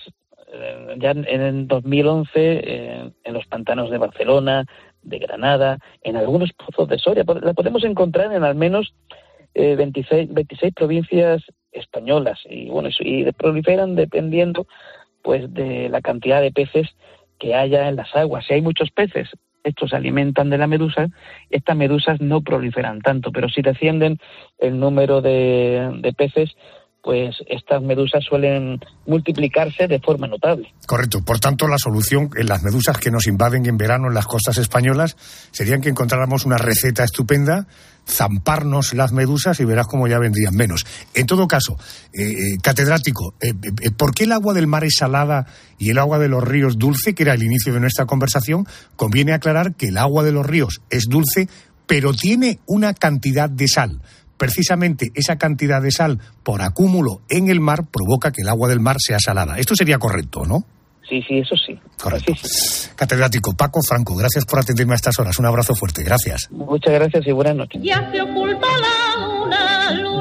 ya en, en 2011 eh, en los pantanos de Barcelona, de Granada, en algunos pozos de Soria. La podemos encontrar en al menos eh, 26, 26 provincias españolas y bueno y proliferan dependiendo pues de la cantidad de peces que haya en las aguas. Si hay muchos peces, estos se alimentan de la medusa, estas medusas no proliferan tanto, pero si descienden el número de, de peces, pues estas medusas suelen multiplicarse de forma notable. Correcto. Por tanto, la solución en las medusas que nos invaden en verano en las costas españolas sería que encontráramos una receta estupenda, zamparnos las medusas y verás cómo ya vendrían menos. En todo caso, eh, eh, catedrático, eh, eh, ¿por qué el agua del mar es salada y el agua de los ríos dulce, que era el inicio de nuestra conversación? Conviene aclarar que el agua de los ríos es dulce, pero tiene una cantidad de sal precisamente esa cantidad de sal por acúmulo en el mar provoca que el agua del mar sea salada. Esto sería correcto, ¿no? Sí, sí, eso sí. Correcto. Sí, sí. Catedrático Paco Franco, gracias por atenderme a estas horas. Un abrazo fuerte. Gracias. Muchas gracias y buenas noches. Ya se oculta la luna, luna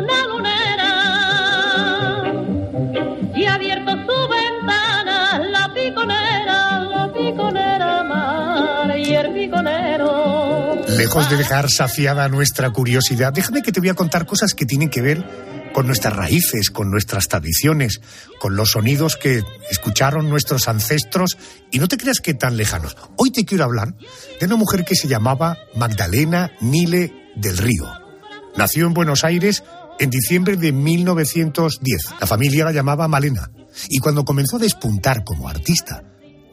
Lejos de dejar saciada nuestra curiosidad, déjame que te voy a contar cosas que tienen que ver con nuestras raíces, con nuestras tradiciones, con los sonidos que escucharon nuestros ancestros y no te creas que tan lejanos. Hoy te quiero hablar de una mujer que se llamaba Magdalena Nile del Río. Nació en Buenos Aires en diciembre de 1910. La familia la llamaba Malena y cuando comenzó a despuntar como artista,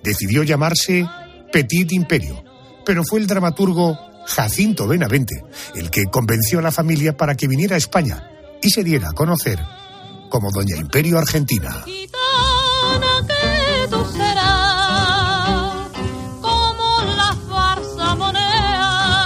decidió llamarse Petit Imperio. Pero fue el dramaturgo Jacinto Benavente el que convenció a la familia para que viniera a España y se diera a conocer como Doña Imperio Argentina.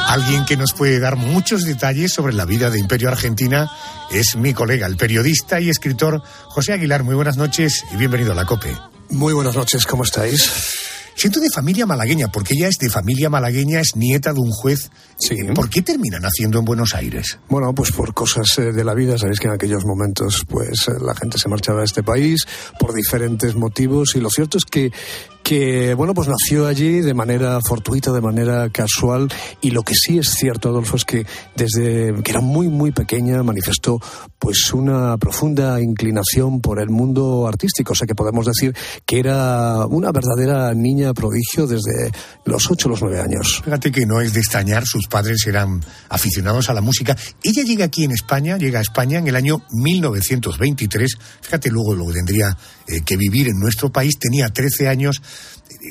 Alguien que nos puede dar muchos detalles sobre la vida de Imperio Argentina es mi colega, el periodista y escritor José Aguilar. Muy buenas noches y bienvenido a la COPE. Muy buenas noches, ¿cómo estáis? Siento de familia malagueña, porque ella es de familia malagueña, es nieta de un juez. Sí. ¿Por qué termina naciendo en Buenos Aires? Bueno, pues por cosas eh, de la vida. Sabéis que en aquellos momentos, pues eh, la gente se marchaba de este país por diferentes motivos. Y lo cierto es que que bueno pues nació allí de manera fortuita, de manera casual y lo que sí es cierto Adolfo es que desde que era muy muy pequeña manifestó pues una profunda inclinación por el mundo artístico, o sea que podemos decir que era una verdadera niña prodigio desde los ocho o los nueve años. Fíjate que no es de extrañar, sus padres eran aficionados a la música. Ella llega aquí en España, llega a España en el año 1923, fíjate luego lo tendría eh, que vivir en nuestro país, tenía 13 años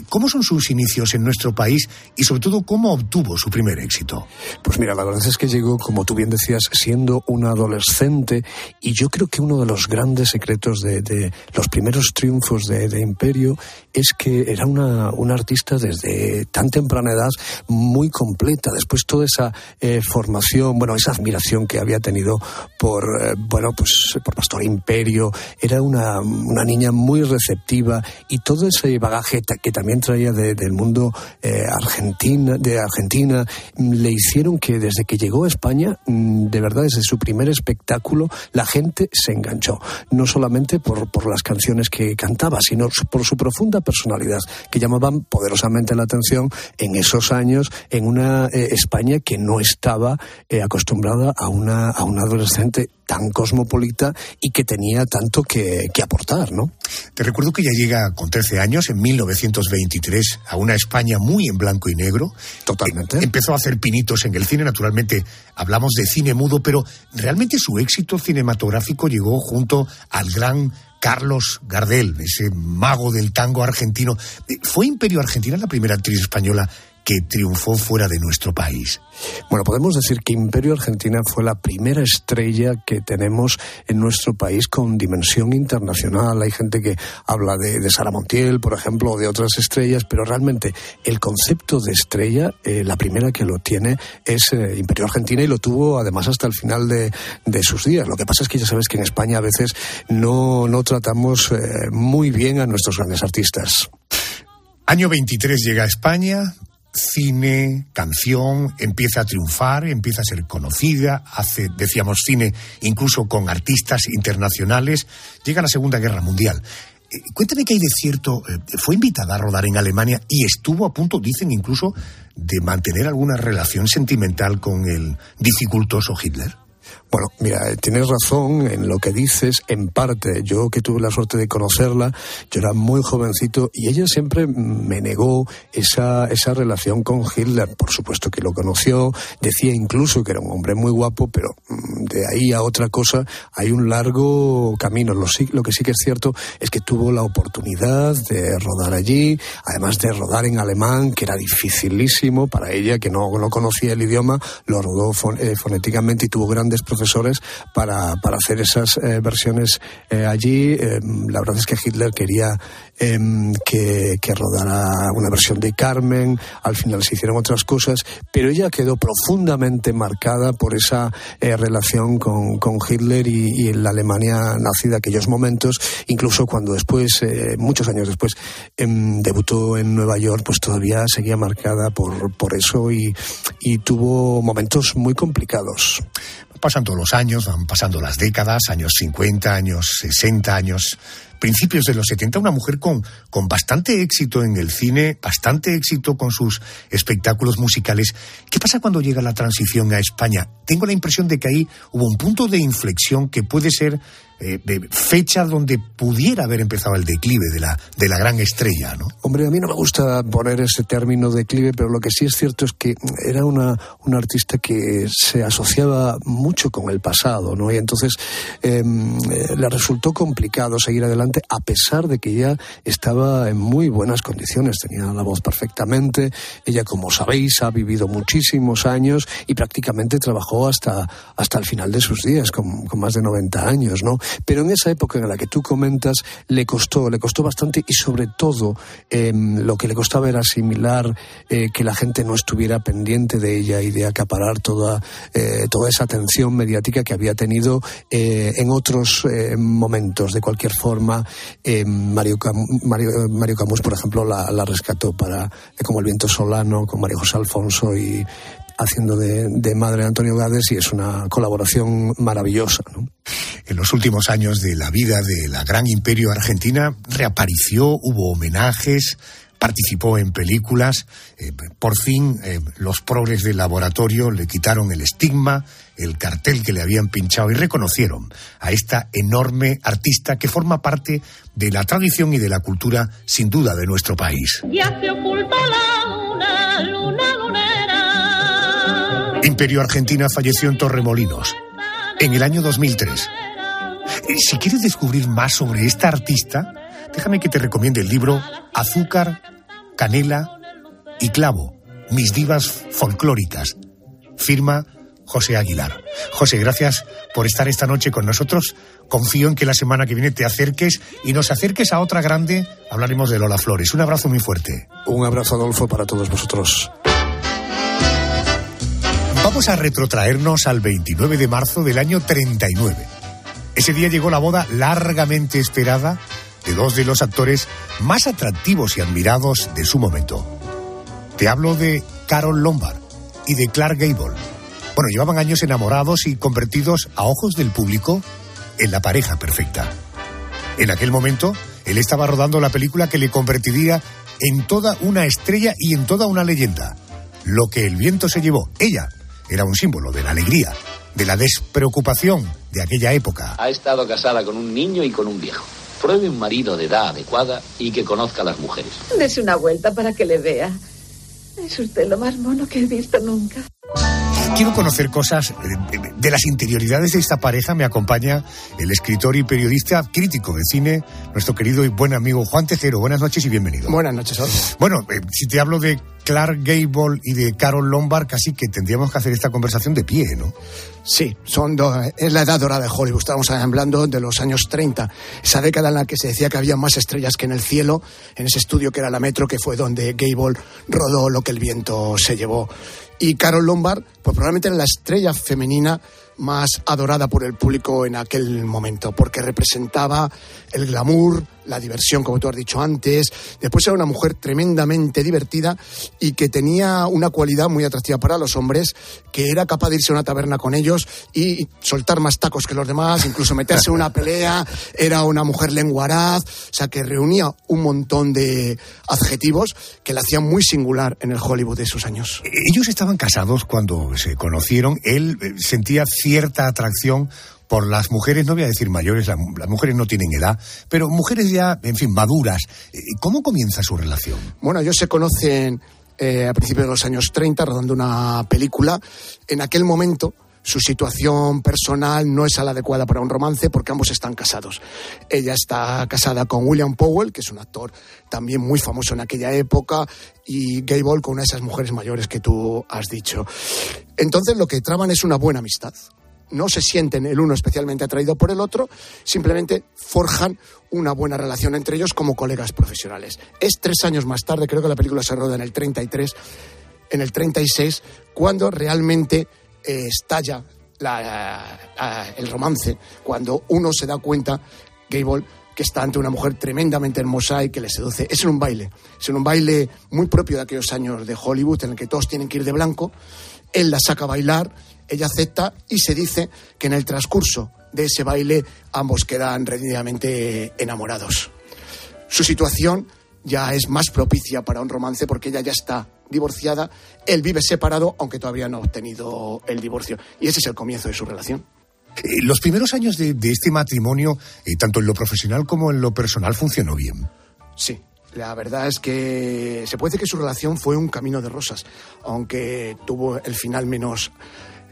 ¿Cómo son sus inicios en nuestro país y sobre todo cómo obtuvo su primer éxito? Pues mira, la verdad es que llegó, como tú bien decías, siendo una adolescente y yo creo que uno de los grandes secretos de, los primeros triunfos de, Imperio es que era una, artista desde tan temprana edad muy completa. Después toda esa eh, formación, bueno, esa admiración que había tenido por, eh, bueno, pues por Pastor Imperio, era una, una niña muy receptiva y todo ese bagaje que también traía del mundo eh, argentina, de Argentina, le hicieron que desde que llegó a España, mm, de verdad, desde su primer espectáculo, la gente se enganchó. No solamente por, por las canciones que cantaba, sino por su profunda personalidad, que llamaban poderosamente la atención en esos años en una eh, España que no estaba eh, acostumbrada a una, a una adolescente tan cosmopolita y que tenía tanto que, que, aportar, ¿no? Te recuerdo que ya llega con 13 años, en 1923, a una España muy en blanco y negro. Totalmente. empezó a hacer pinitos en el cine, naturalmente hablamos de cine mudo, pero realmente su éxito cinematográfico llegó junto al gran Carlos Gardel, ese mago del tango argentino. ¿Fue Imperio Argentina la primera actriz española que triunfó fuera de nuestro país? Bueno, podemos decir que Imperio Argentina fue la primera estrella que tenemos en nuestro país con dimensión internacional. Hay gente que habla de, Sara Montiel, por ejemplo, o de otras estrellas, pero realmente el concepto de estrella, eh, la primera que lo tiene es eh, Imperio Argentina y lo tuvo además hasta el final de, sus días. Lo que pasa es que ya sabes que en España a veces no, no tratamos eh, muy bien a nuestros grandes artistas. Año 23 llega a España, cine, canción, empieza a triunfar, empieza a ser conocida, hace, decíamos, cine incluso con artistas internacionales, llega la Segunda Guerra Mundial. Eh, cuéntame qué hay de cierto, eh, fue invitada a rodar en Alemania y estuvo a punto, dicen incluso, de mantener alguna relación sentimental con el dificultoso Hitler. Bueno, mira, tienes razón en lo que dices, en parte. Yo que tuve la suerte de conocerla, yo era muy jovencito y ella siempre me negó esa, esa relación con Hitler. Por supuesto que lo conoció, decía incluso que era un hombre muy guapo, pero mm, de ahí a otra cosa hay un largo camino. Lo, lo que sí que es cierto es que tuvo la oportunidad de rodar allí, además de rodar en alemán, que era dificilísimo para ella, que no, no conocía el idioma, lo rodó eh, fonéticamente y tuvo grandes profesores para, para hacer esas eh, versiones eh, allí. Eh, la verdad es que Hitler quería em, que, que, rodara una versión de Carmen, al final se hicieron otras cosas, pero ella quedó profundamente marcada por esa relación con, con Hitler y, en la Alemania nacida aquellos momentos, incluso cuando después, muchos años después, em, debutó en Nueva York, pues todavía seguía marcada por, por eso y, y tuvo momentos muy complicados. Pasan todos los años, van pasando las décadas, años 50, años 60, años principios de los 70, una mujer con, con bastante éxito en el cine, bastante éxito con sus espectáculos musicales. ¿Qué pasa cuando llega la transición a España? Tengo la impresión de que ahí hubo un punto de inflexión que puede ser eh, de fecha donde pudiera haber empezado el declive de la, de la gran estrella, ¿no? Hombre, a mí no me gusta poner ese término declive, pero lo que sí es cierto es que era una, una artista que se asociaba mucho con el pasado, ¿no? Y entonces em, eh, le resultó complicado seguir adelante a pesar de que ella estaba en muy buenas condiciones, tenía la voz perfectamente, ella, como sabéis, ha vivido muchísimos años y prácticamente trabajó hasta, hasta el final de sus días, con, con más de 90 años, ¿no? Pero en esa época en la que tú comentas, le costó, le costó bastante y sobre todo em, lo que le costaba era asimilar eh, que la gente no estuviera pendiente de ella y de acaparar toda, eh, toda esa atención mediática que había tenido eh, en otros momentos. De cualquier forma, Mario, Mario, Mario, Camus, por ejemplo, la, rescató para como el viento solano, con Mario José Alfonso y haciendo de, madre de Antonio Gades y es una colaboración maravillosa. En los últimos años de la vida de la gran imperio argentina reapareció, hubo homenajes, participó en películas. Eh, por fin, eh, los progres del laboratorio le quitaron el estigma, el cartel que le habían pinchado y reconocieron a esta enorme artista que forma parte de la tradición y de la cultura, sin duda, de nuestro país. Ya se la luna Imperio Argentina falleció en Torremolinos en el año 2003. Si quieres descubrir más sobre esta artista, déjame que te recomiende el libro Azúcar, Canela y Clavo, mis divas folclóricas. Firma José Aguilar. José, gracias por estar esta noche con nosotros. Confío en que la semana que viene te acerques y nos acerques a otra grande. Hablaremos de Lola Flores. Un abrazo muy fuerte. Un abrazo, Adolfo, para todos vosotros. Vamos a retrotraernos al 29 de marzo del año 39. Ese día llegó la boda largamente esperada de dos de los actores más atractivos y admirados de su momento. Te hablo de Carol Lombard y de Clark Gable. Bueno, llevaban años enamorados y convertidos a ojos del público en la pareja perfecta. En aquel momento, él estaba rodando la película que le convertiría en toda una estrella y en toda una leyenda. Lo que el viento se llevó, ella, era un símbolo de la alegría, de la despreocupación de aquella época. Ha estado casada con un niño y con un viejo. Pruebe un marido de edad adecuada y que conozca a las mujeres. Dese una vuelta para que le vea. Es usted lo más mono que he visto nunca. Quiero conocer cosas de las interioridades de esta pareja. Me acompaña el escritor y periodista crítico de cine, nuestro querido y buen amigo Juan Tejero. Buenas noches y bienvenido. Buenas noches, Bueno, eh, si te hablo de Clark Gable y de Carol Lombard, casi que tendríamos que hacer esta conversación de pie, ¿no? Sí, son es la edad dorada de Hollywood. Estamos hablando de los años 30, esa década en la que se decía que había más estrellas que en el cielo, en ese estudio que era la Metro, que fue donde Gable rodó lo que el viento se llevó. Y Carol Lombard, pues probablemente era la estrella femenina más adorada por el público en aquel momento, porque representaba el glamour, la diversión, como tú has dicho antes. Después era una mujer tremendamente divertida y que tenía una cualidad muy atractiva para los hombres, que era capaz de irse a una taberna con ellos y soltar más tacos que los demás, incluso meterse en una pelea. Era una mujer lenguaraz, o sea, que reunía un montón de adjetivos que la hacían muy singular en el Hollywood de esos años. Ellos estaban casados cuando se conocieron. Él eh, sentía cierta atracción por las mujeres, no voy a decir mayores, las, mujeres no tienen edad, pero mujeres ya, en fin, maduras. Eh, ¿Cómo comienza su relación? Bueno, ellos se conocen eh, a principios de los años 30, rodando una película. En aquel momento, su situación personal no es la adecuada para un romance porque ambos están casados. Ella está casada con William Powell, que es un actor también muy famoso en aquella época, y Gable con una de esas mujeres mayores que tú has dicho. Entonces lo que traban es una buena amistad no se sienten el uno especialmente atraído por el otro, simplemente forjan una buena relación entre ellos como colegas profesionales. Es tres años más tarde, creo que la película se roda en el 33, en el 36, cuando realmente eh, estalla el romance, cuando uno se da cuenta, Gable, que está ante una mujer tremendamente hermosa y que le seduce. Es en un baile, es en un baile muy propio de aquellos años de Hollywood en el que todos tienen que ir de blanco. Él la saca a bailar, ella acepta y se dice que en el transcurso de ese baile ambos quedan rendidamente enamorados. Su situación ya es más propicia para un romance porque ella ya está divorciada, él vive separado aunque todavía no ha obtenido el divorcio y ese es el comienzo de su relación. Eh, los primeros años de, este matrimonio, eh, tanto en lo profesional como en lo personal, funcionó bien. Sí, la verdad es que se puede decir que su relación fue un camino de rosas, aunque tuvo el final menos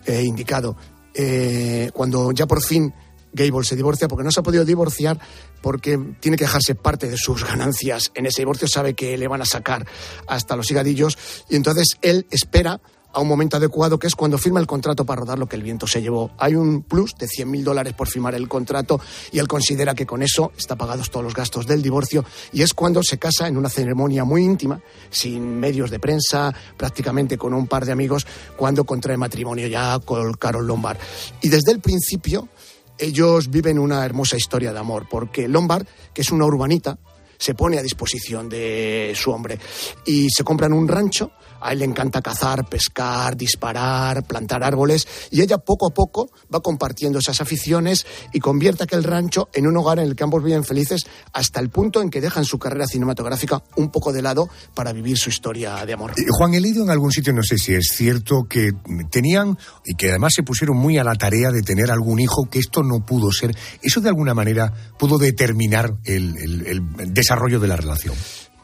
indicado. Eh, cuando ya por fin Gable se divorcia porque no se ha podido divorciar porque tiene que dejarse parte de sus ganancias en ese divorcio, sabe que le van a sacar hasta los higadillos y entonces él espera a un momento adecuado, que es cuando firma el contrato para rodar lo que el viento se llevó. Hay un plus de 100.000 dólares por firmar el contrato y él considera que con eso está pagados todos los gastos del divorcio y es cuando se casa en una ceremonia muy íntima, sin medios de prensa, prácticamente con un par de amigos, cuando contrae matrimonio ya con Carol Lombard. Y desde el principio ellos viven una hermosa historia de amor, porque Lombard, que es una urbanita, se pone a disposición de su hombre y se compran un rancho a él le encanta cazar, pescar, disparar, plantar árboles y ella poco a poco va compartiendo esas aficiones y convierte aquel rancho en un hogar en el que ambos viven felices hasta el punto en que dejan su carrera cinematográfica un poco de lado para vivir su historia de amor. Eh, Juan, leído en algún sitio, no sé si es cierto, que tenían y que además se pusieron muy a la tarea de tener algún hijo, que esto no pudo ser. ¿Eso de alguna manera pudo determinar el desarrollo de la relación?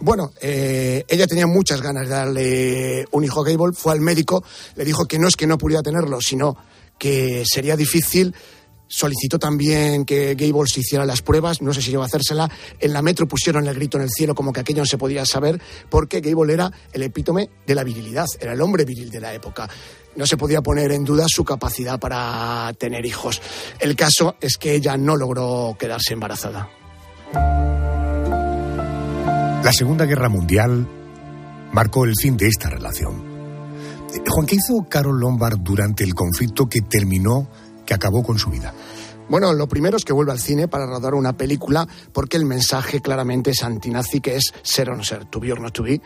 Bueno, eh, ella tenía muchas ganas de darle un hijo a Gable, fue al médico, le dijo que no es que no pudiera tenerlo, sino que sería difícil. Solicitó también que Gable se hiciera las pruebas, no sé si iba a hacérsela. En la metro pusieron el grito en el cielo como que aquello no se podía saber, porque Gable era el epítome de la virilidad, era el hombre viril de la época. No se podía poner en duda su capacidad para tener hijos. El caso es que ella no logró quedarse embarazada. La Segunda Guerra Mundial marcó el fin de esta relación. Juan, ¿qué hizo Carol Lombard durante el conflicto que terminó, que acabó con su vida? Bueno, lo primero es que vuelve al cine para rodar una película porque el mensaje claramente es antinazi, que es ser o no ser, to be or not to be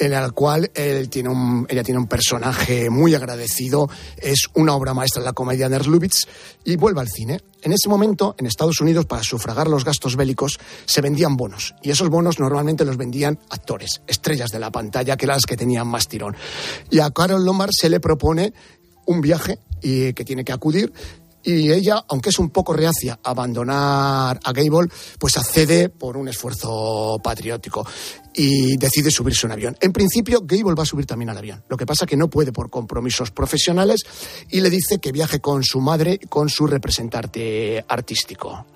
en el cual él tiene un, ella tiene un personaje muy agradecido, es una obra maestra de la comedia de Lubitz y vuelve al cine. En ese momento, en Estados Unidos, para sufragar los gastos bélicos, se vendían bonos y esos bonos normalmente los vendían actores, estrellas de la pantalla, que eran las que tenían más tirón. Y a Carol Lombard se le propone un viaje y que tiene que acudir y ella, aunque es un poco reacia a abandonar a Gable, pues accede por un esfuerzo patriótico y decide subirse un avión. En principio, Gable va a subir también al avión. Lo que pasa que no puede por compromisos profesionales y le dice que viaje con su madre, con su representante artístico.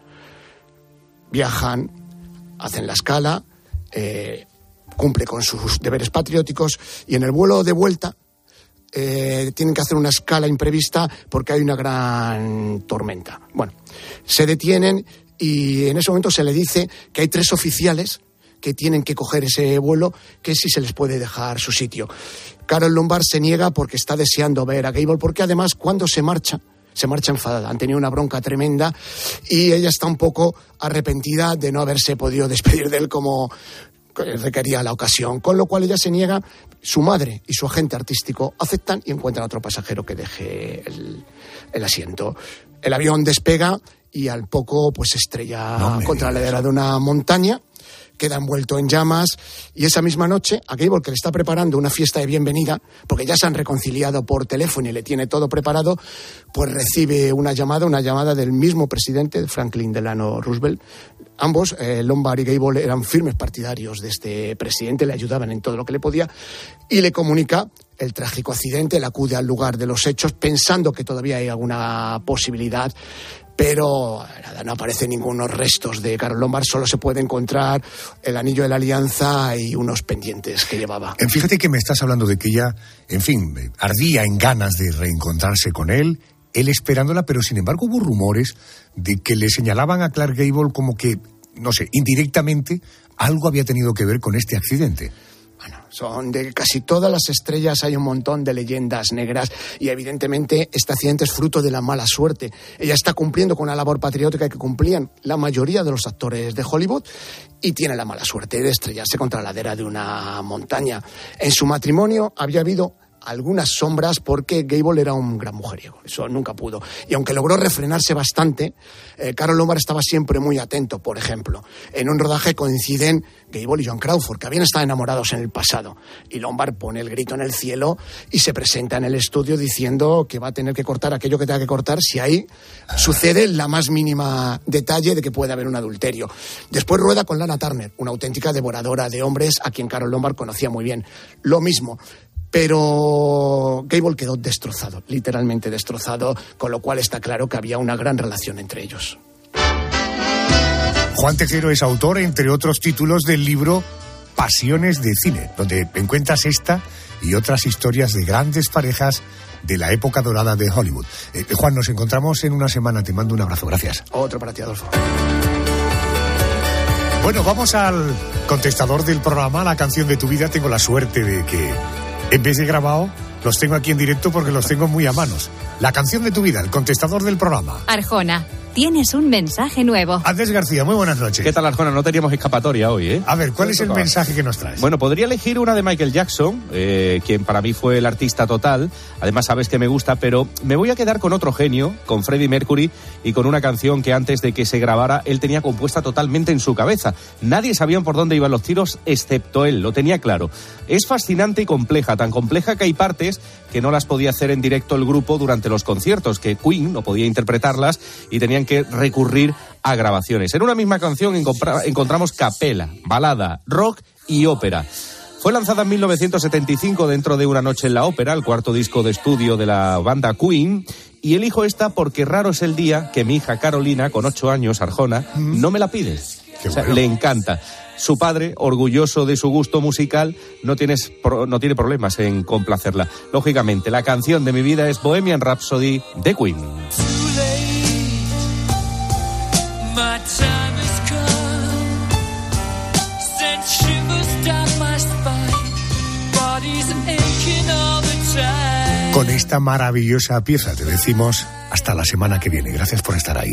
Viajan, hacen la escala, eh, cumple con sus deberes patrióticos y en el vuelo de vuelta eh, tienen que hacer una escala imprevista porque hay una gran tormenta. Bueno, se detienen y en ese momento se le dice que hay tres oficiales que tienen que coger ese vuelo, que si se les puede dejar su sitio. Carol Lombard se niega porque está deseando ver a Gable, porque además cuando se marcha, se marcha enfadada. Han tenido una bronca tremenda y ella está un poco arrepentida de no haberse podido despedir de él como, requería la ocasión, con lo cual ella se niega, su madre y su agente artístico aceptan y encuentran a otro pasajero que deje el, asiento. El avión despega y al poco pues estrella contra la ladera de una montaña queda envuelto en llamas y esa misma noche a Gable que le está preparando una fiesta de bienvenida, porque ya se han reconciliado por teléfono y le tiene todo preparado, pues recibe una llamada, una llamada del mismo presidente, Franklin Delano Roosevelt. Ambos, eh, Lombard y Gable, eran firmes partidarios de este presidente, le ayudaban en todo lo que le podía y le comunica el trágico accidente, él acude al lugar de los hechos pensando que todavía hay alguna posibilidad pero nada, no aparecen ningunos restos de Carol Lombard, solo se puede encontrar el anillo de la alianza y unos pendientes que llevaba. Eh, fíjate que me estás hablando de que ella, en fin, ardía en ganas de reencontrarse con él, él esperándola, pero sin embargo hubo rumores de que le señalaban a Clark Gable como que, no sé, indirectamente algo había tenido que ver con este accidente. Son de casi todas las estrellas hay un montón de leyendas negras y evidentemente este accidente es fruto de la mala suerte. Ella está cumpliendo con una labor patriótica que cumplían la mayoría de los actores de Hollywood y tiene la mala suerte de estrellarse contra la ladera de una montaña. En su matrimonio había habido algunas sombras porque Gable era un gran mujeriego, eso nunca pudo. Y aunque logró refrenarse bastante, eh, Carol Lombard estaba siempre muy atento, por ejemplo. En un rodaje coinciden Gable y John Crawford, que habían estado enamorados en el pasado. Y Lombard pone el grito en el cielo y se presenta en el estudio diciendo que va a tener que cortar aquello que tenga que cortar si ahí sucede la más mínima detalle de que puede haber un adulterio. Después rueda con Lana Turner, una auténtica devoradora de hombres a quien Carol Lombard conocía muy bien. Lo mismo, Pero Gable quedó destrozado, literalmente destrozado, con lo cual está claro que había una gran relación entre ellos. Juan Tejero es autor, entre otros títulos, del libro Pasiones de Cine, donde encuentras esta y otras historias de grandes parejas de la época dorada de Hollywood. Eh, Juan, nos encontramos en una semana. Te mando un abrazo. Gracias. Otro para ti, Adolfo. Bueno, vamos al contestador del programa, la canción de tu vida. Tengo la suerte de que, en vez de grabado, los tengo aquí en directo porque los tengo muy a manos. La canción de tu vida, el contestador del programa. Arjona, tienes un mensaje nuevo. Andrés García, muy buenas noches. ¿Qué tal, Arjona? No teníamos escapatoria hoy, ¿eh? A ver, ¿cuál es el mensaje que nos traes? Bueno, podría elegir una de Michael Jackson, eh, quien para mí fue el artista total. Además, sabes que me gusta, pero me voy a quedar con otro genio, con Freddie Mercury, y con una canción que antes de que se grabara él tenía compuesta totalmente en su cabeza. Nadie sabía por dónde iban los tiros, excepto él, lo tenía claro. Es fascinante y compleja, tan compleja que hay partes que no las podía hacer en directo el grupo durante los conciertos, que Queen no podía interpretarlas y tenían que recurrir a grabaciones. En una misma canción encontramos capela, balada, rock y ópera. Fue lanzada en 1975 dentro de Una noche en la ópera, el cuarto disco de estudio de la banda Queen, y elijo esta porque raro es el día que mi hija Carolina, con ocho años, Arjona, no me la pide. Le encanta. Su padre, orgulloso de su gusto musical, no, tienes, no tiene problemas en complacerla. Lógicamente, la canción de mi vida es Bohemian Rhapsody de Queen. Con esta maravillosa pieza te decimos hasta la semana que viene. Gracias por estar ahí.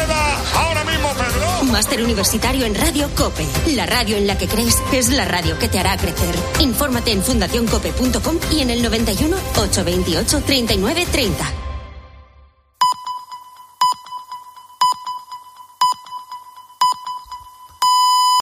Máster Universitario en Radio COPE. La radio en la que crees es la radio que te hará crecer. Infórmate en fundacioncope.com y en el 91 828 39 30.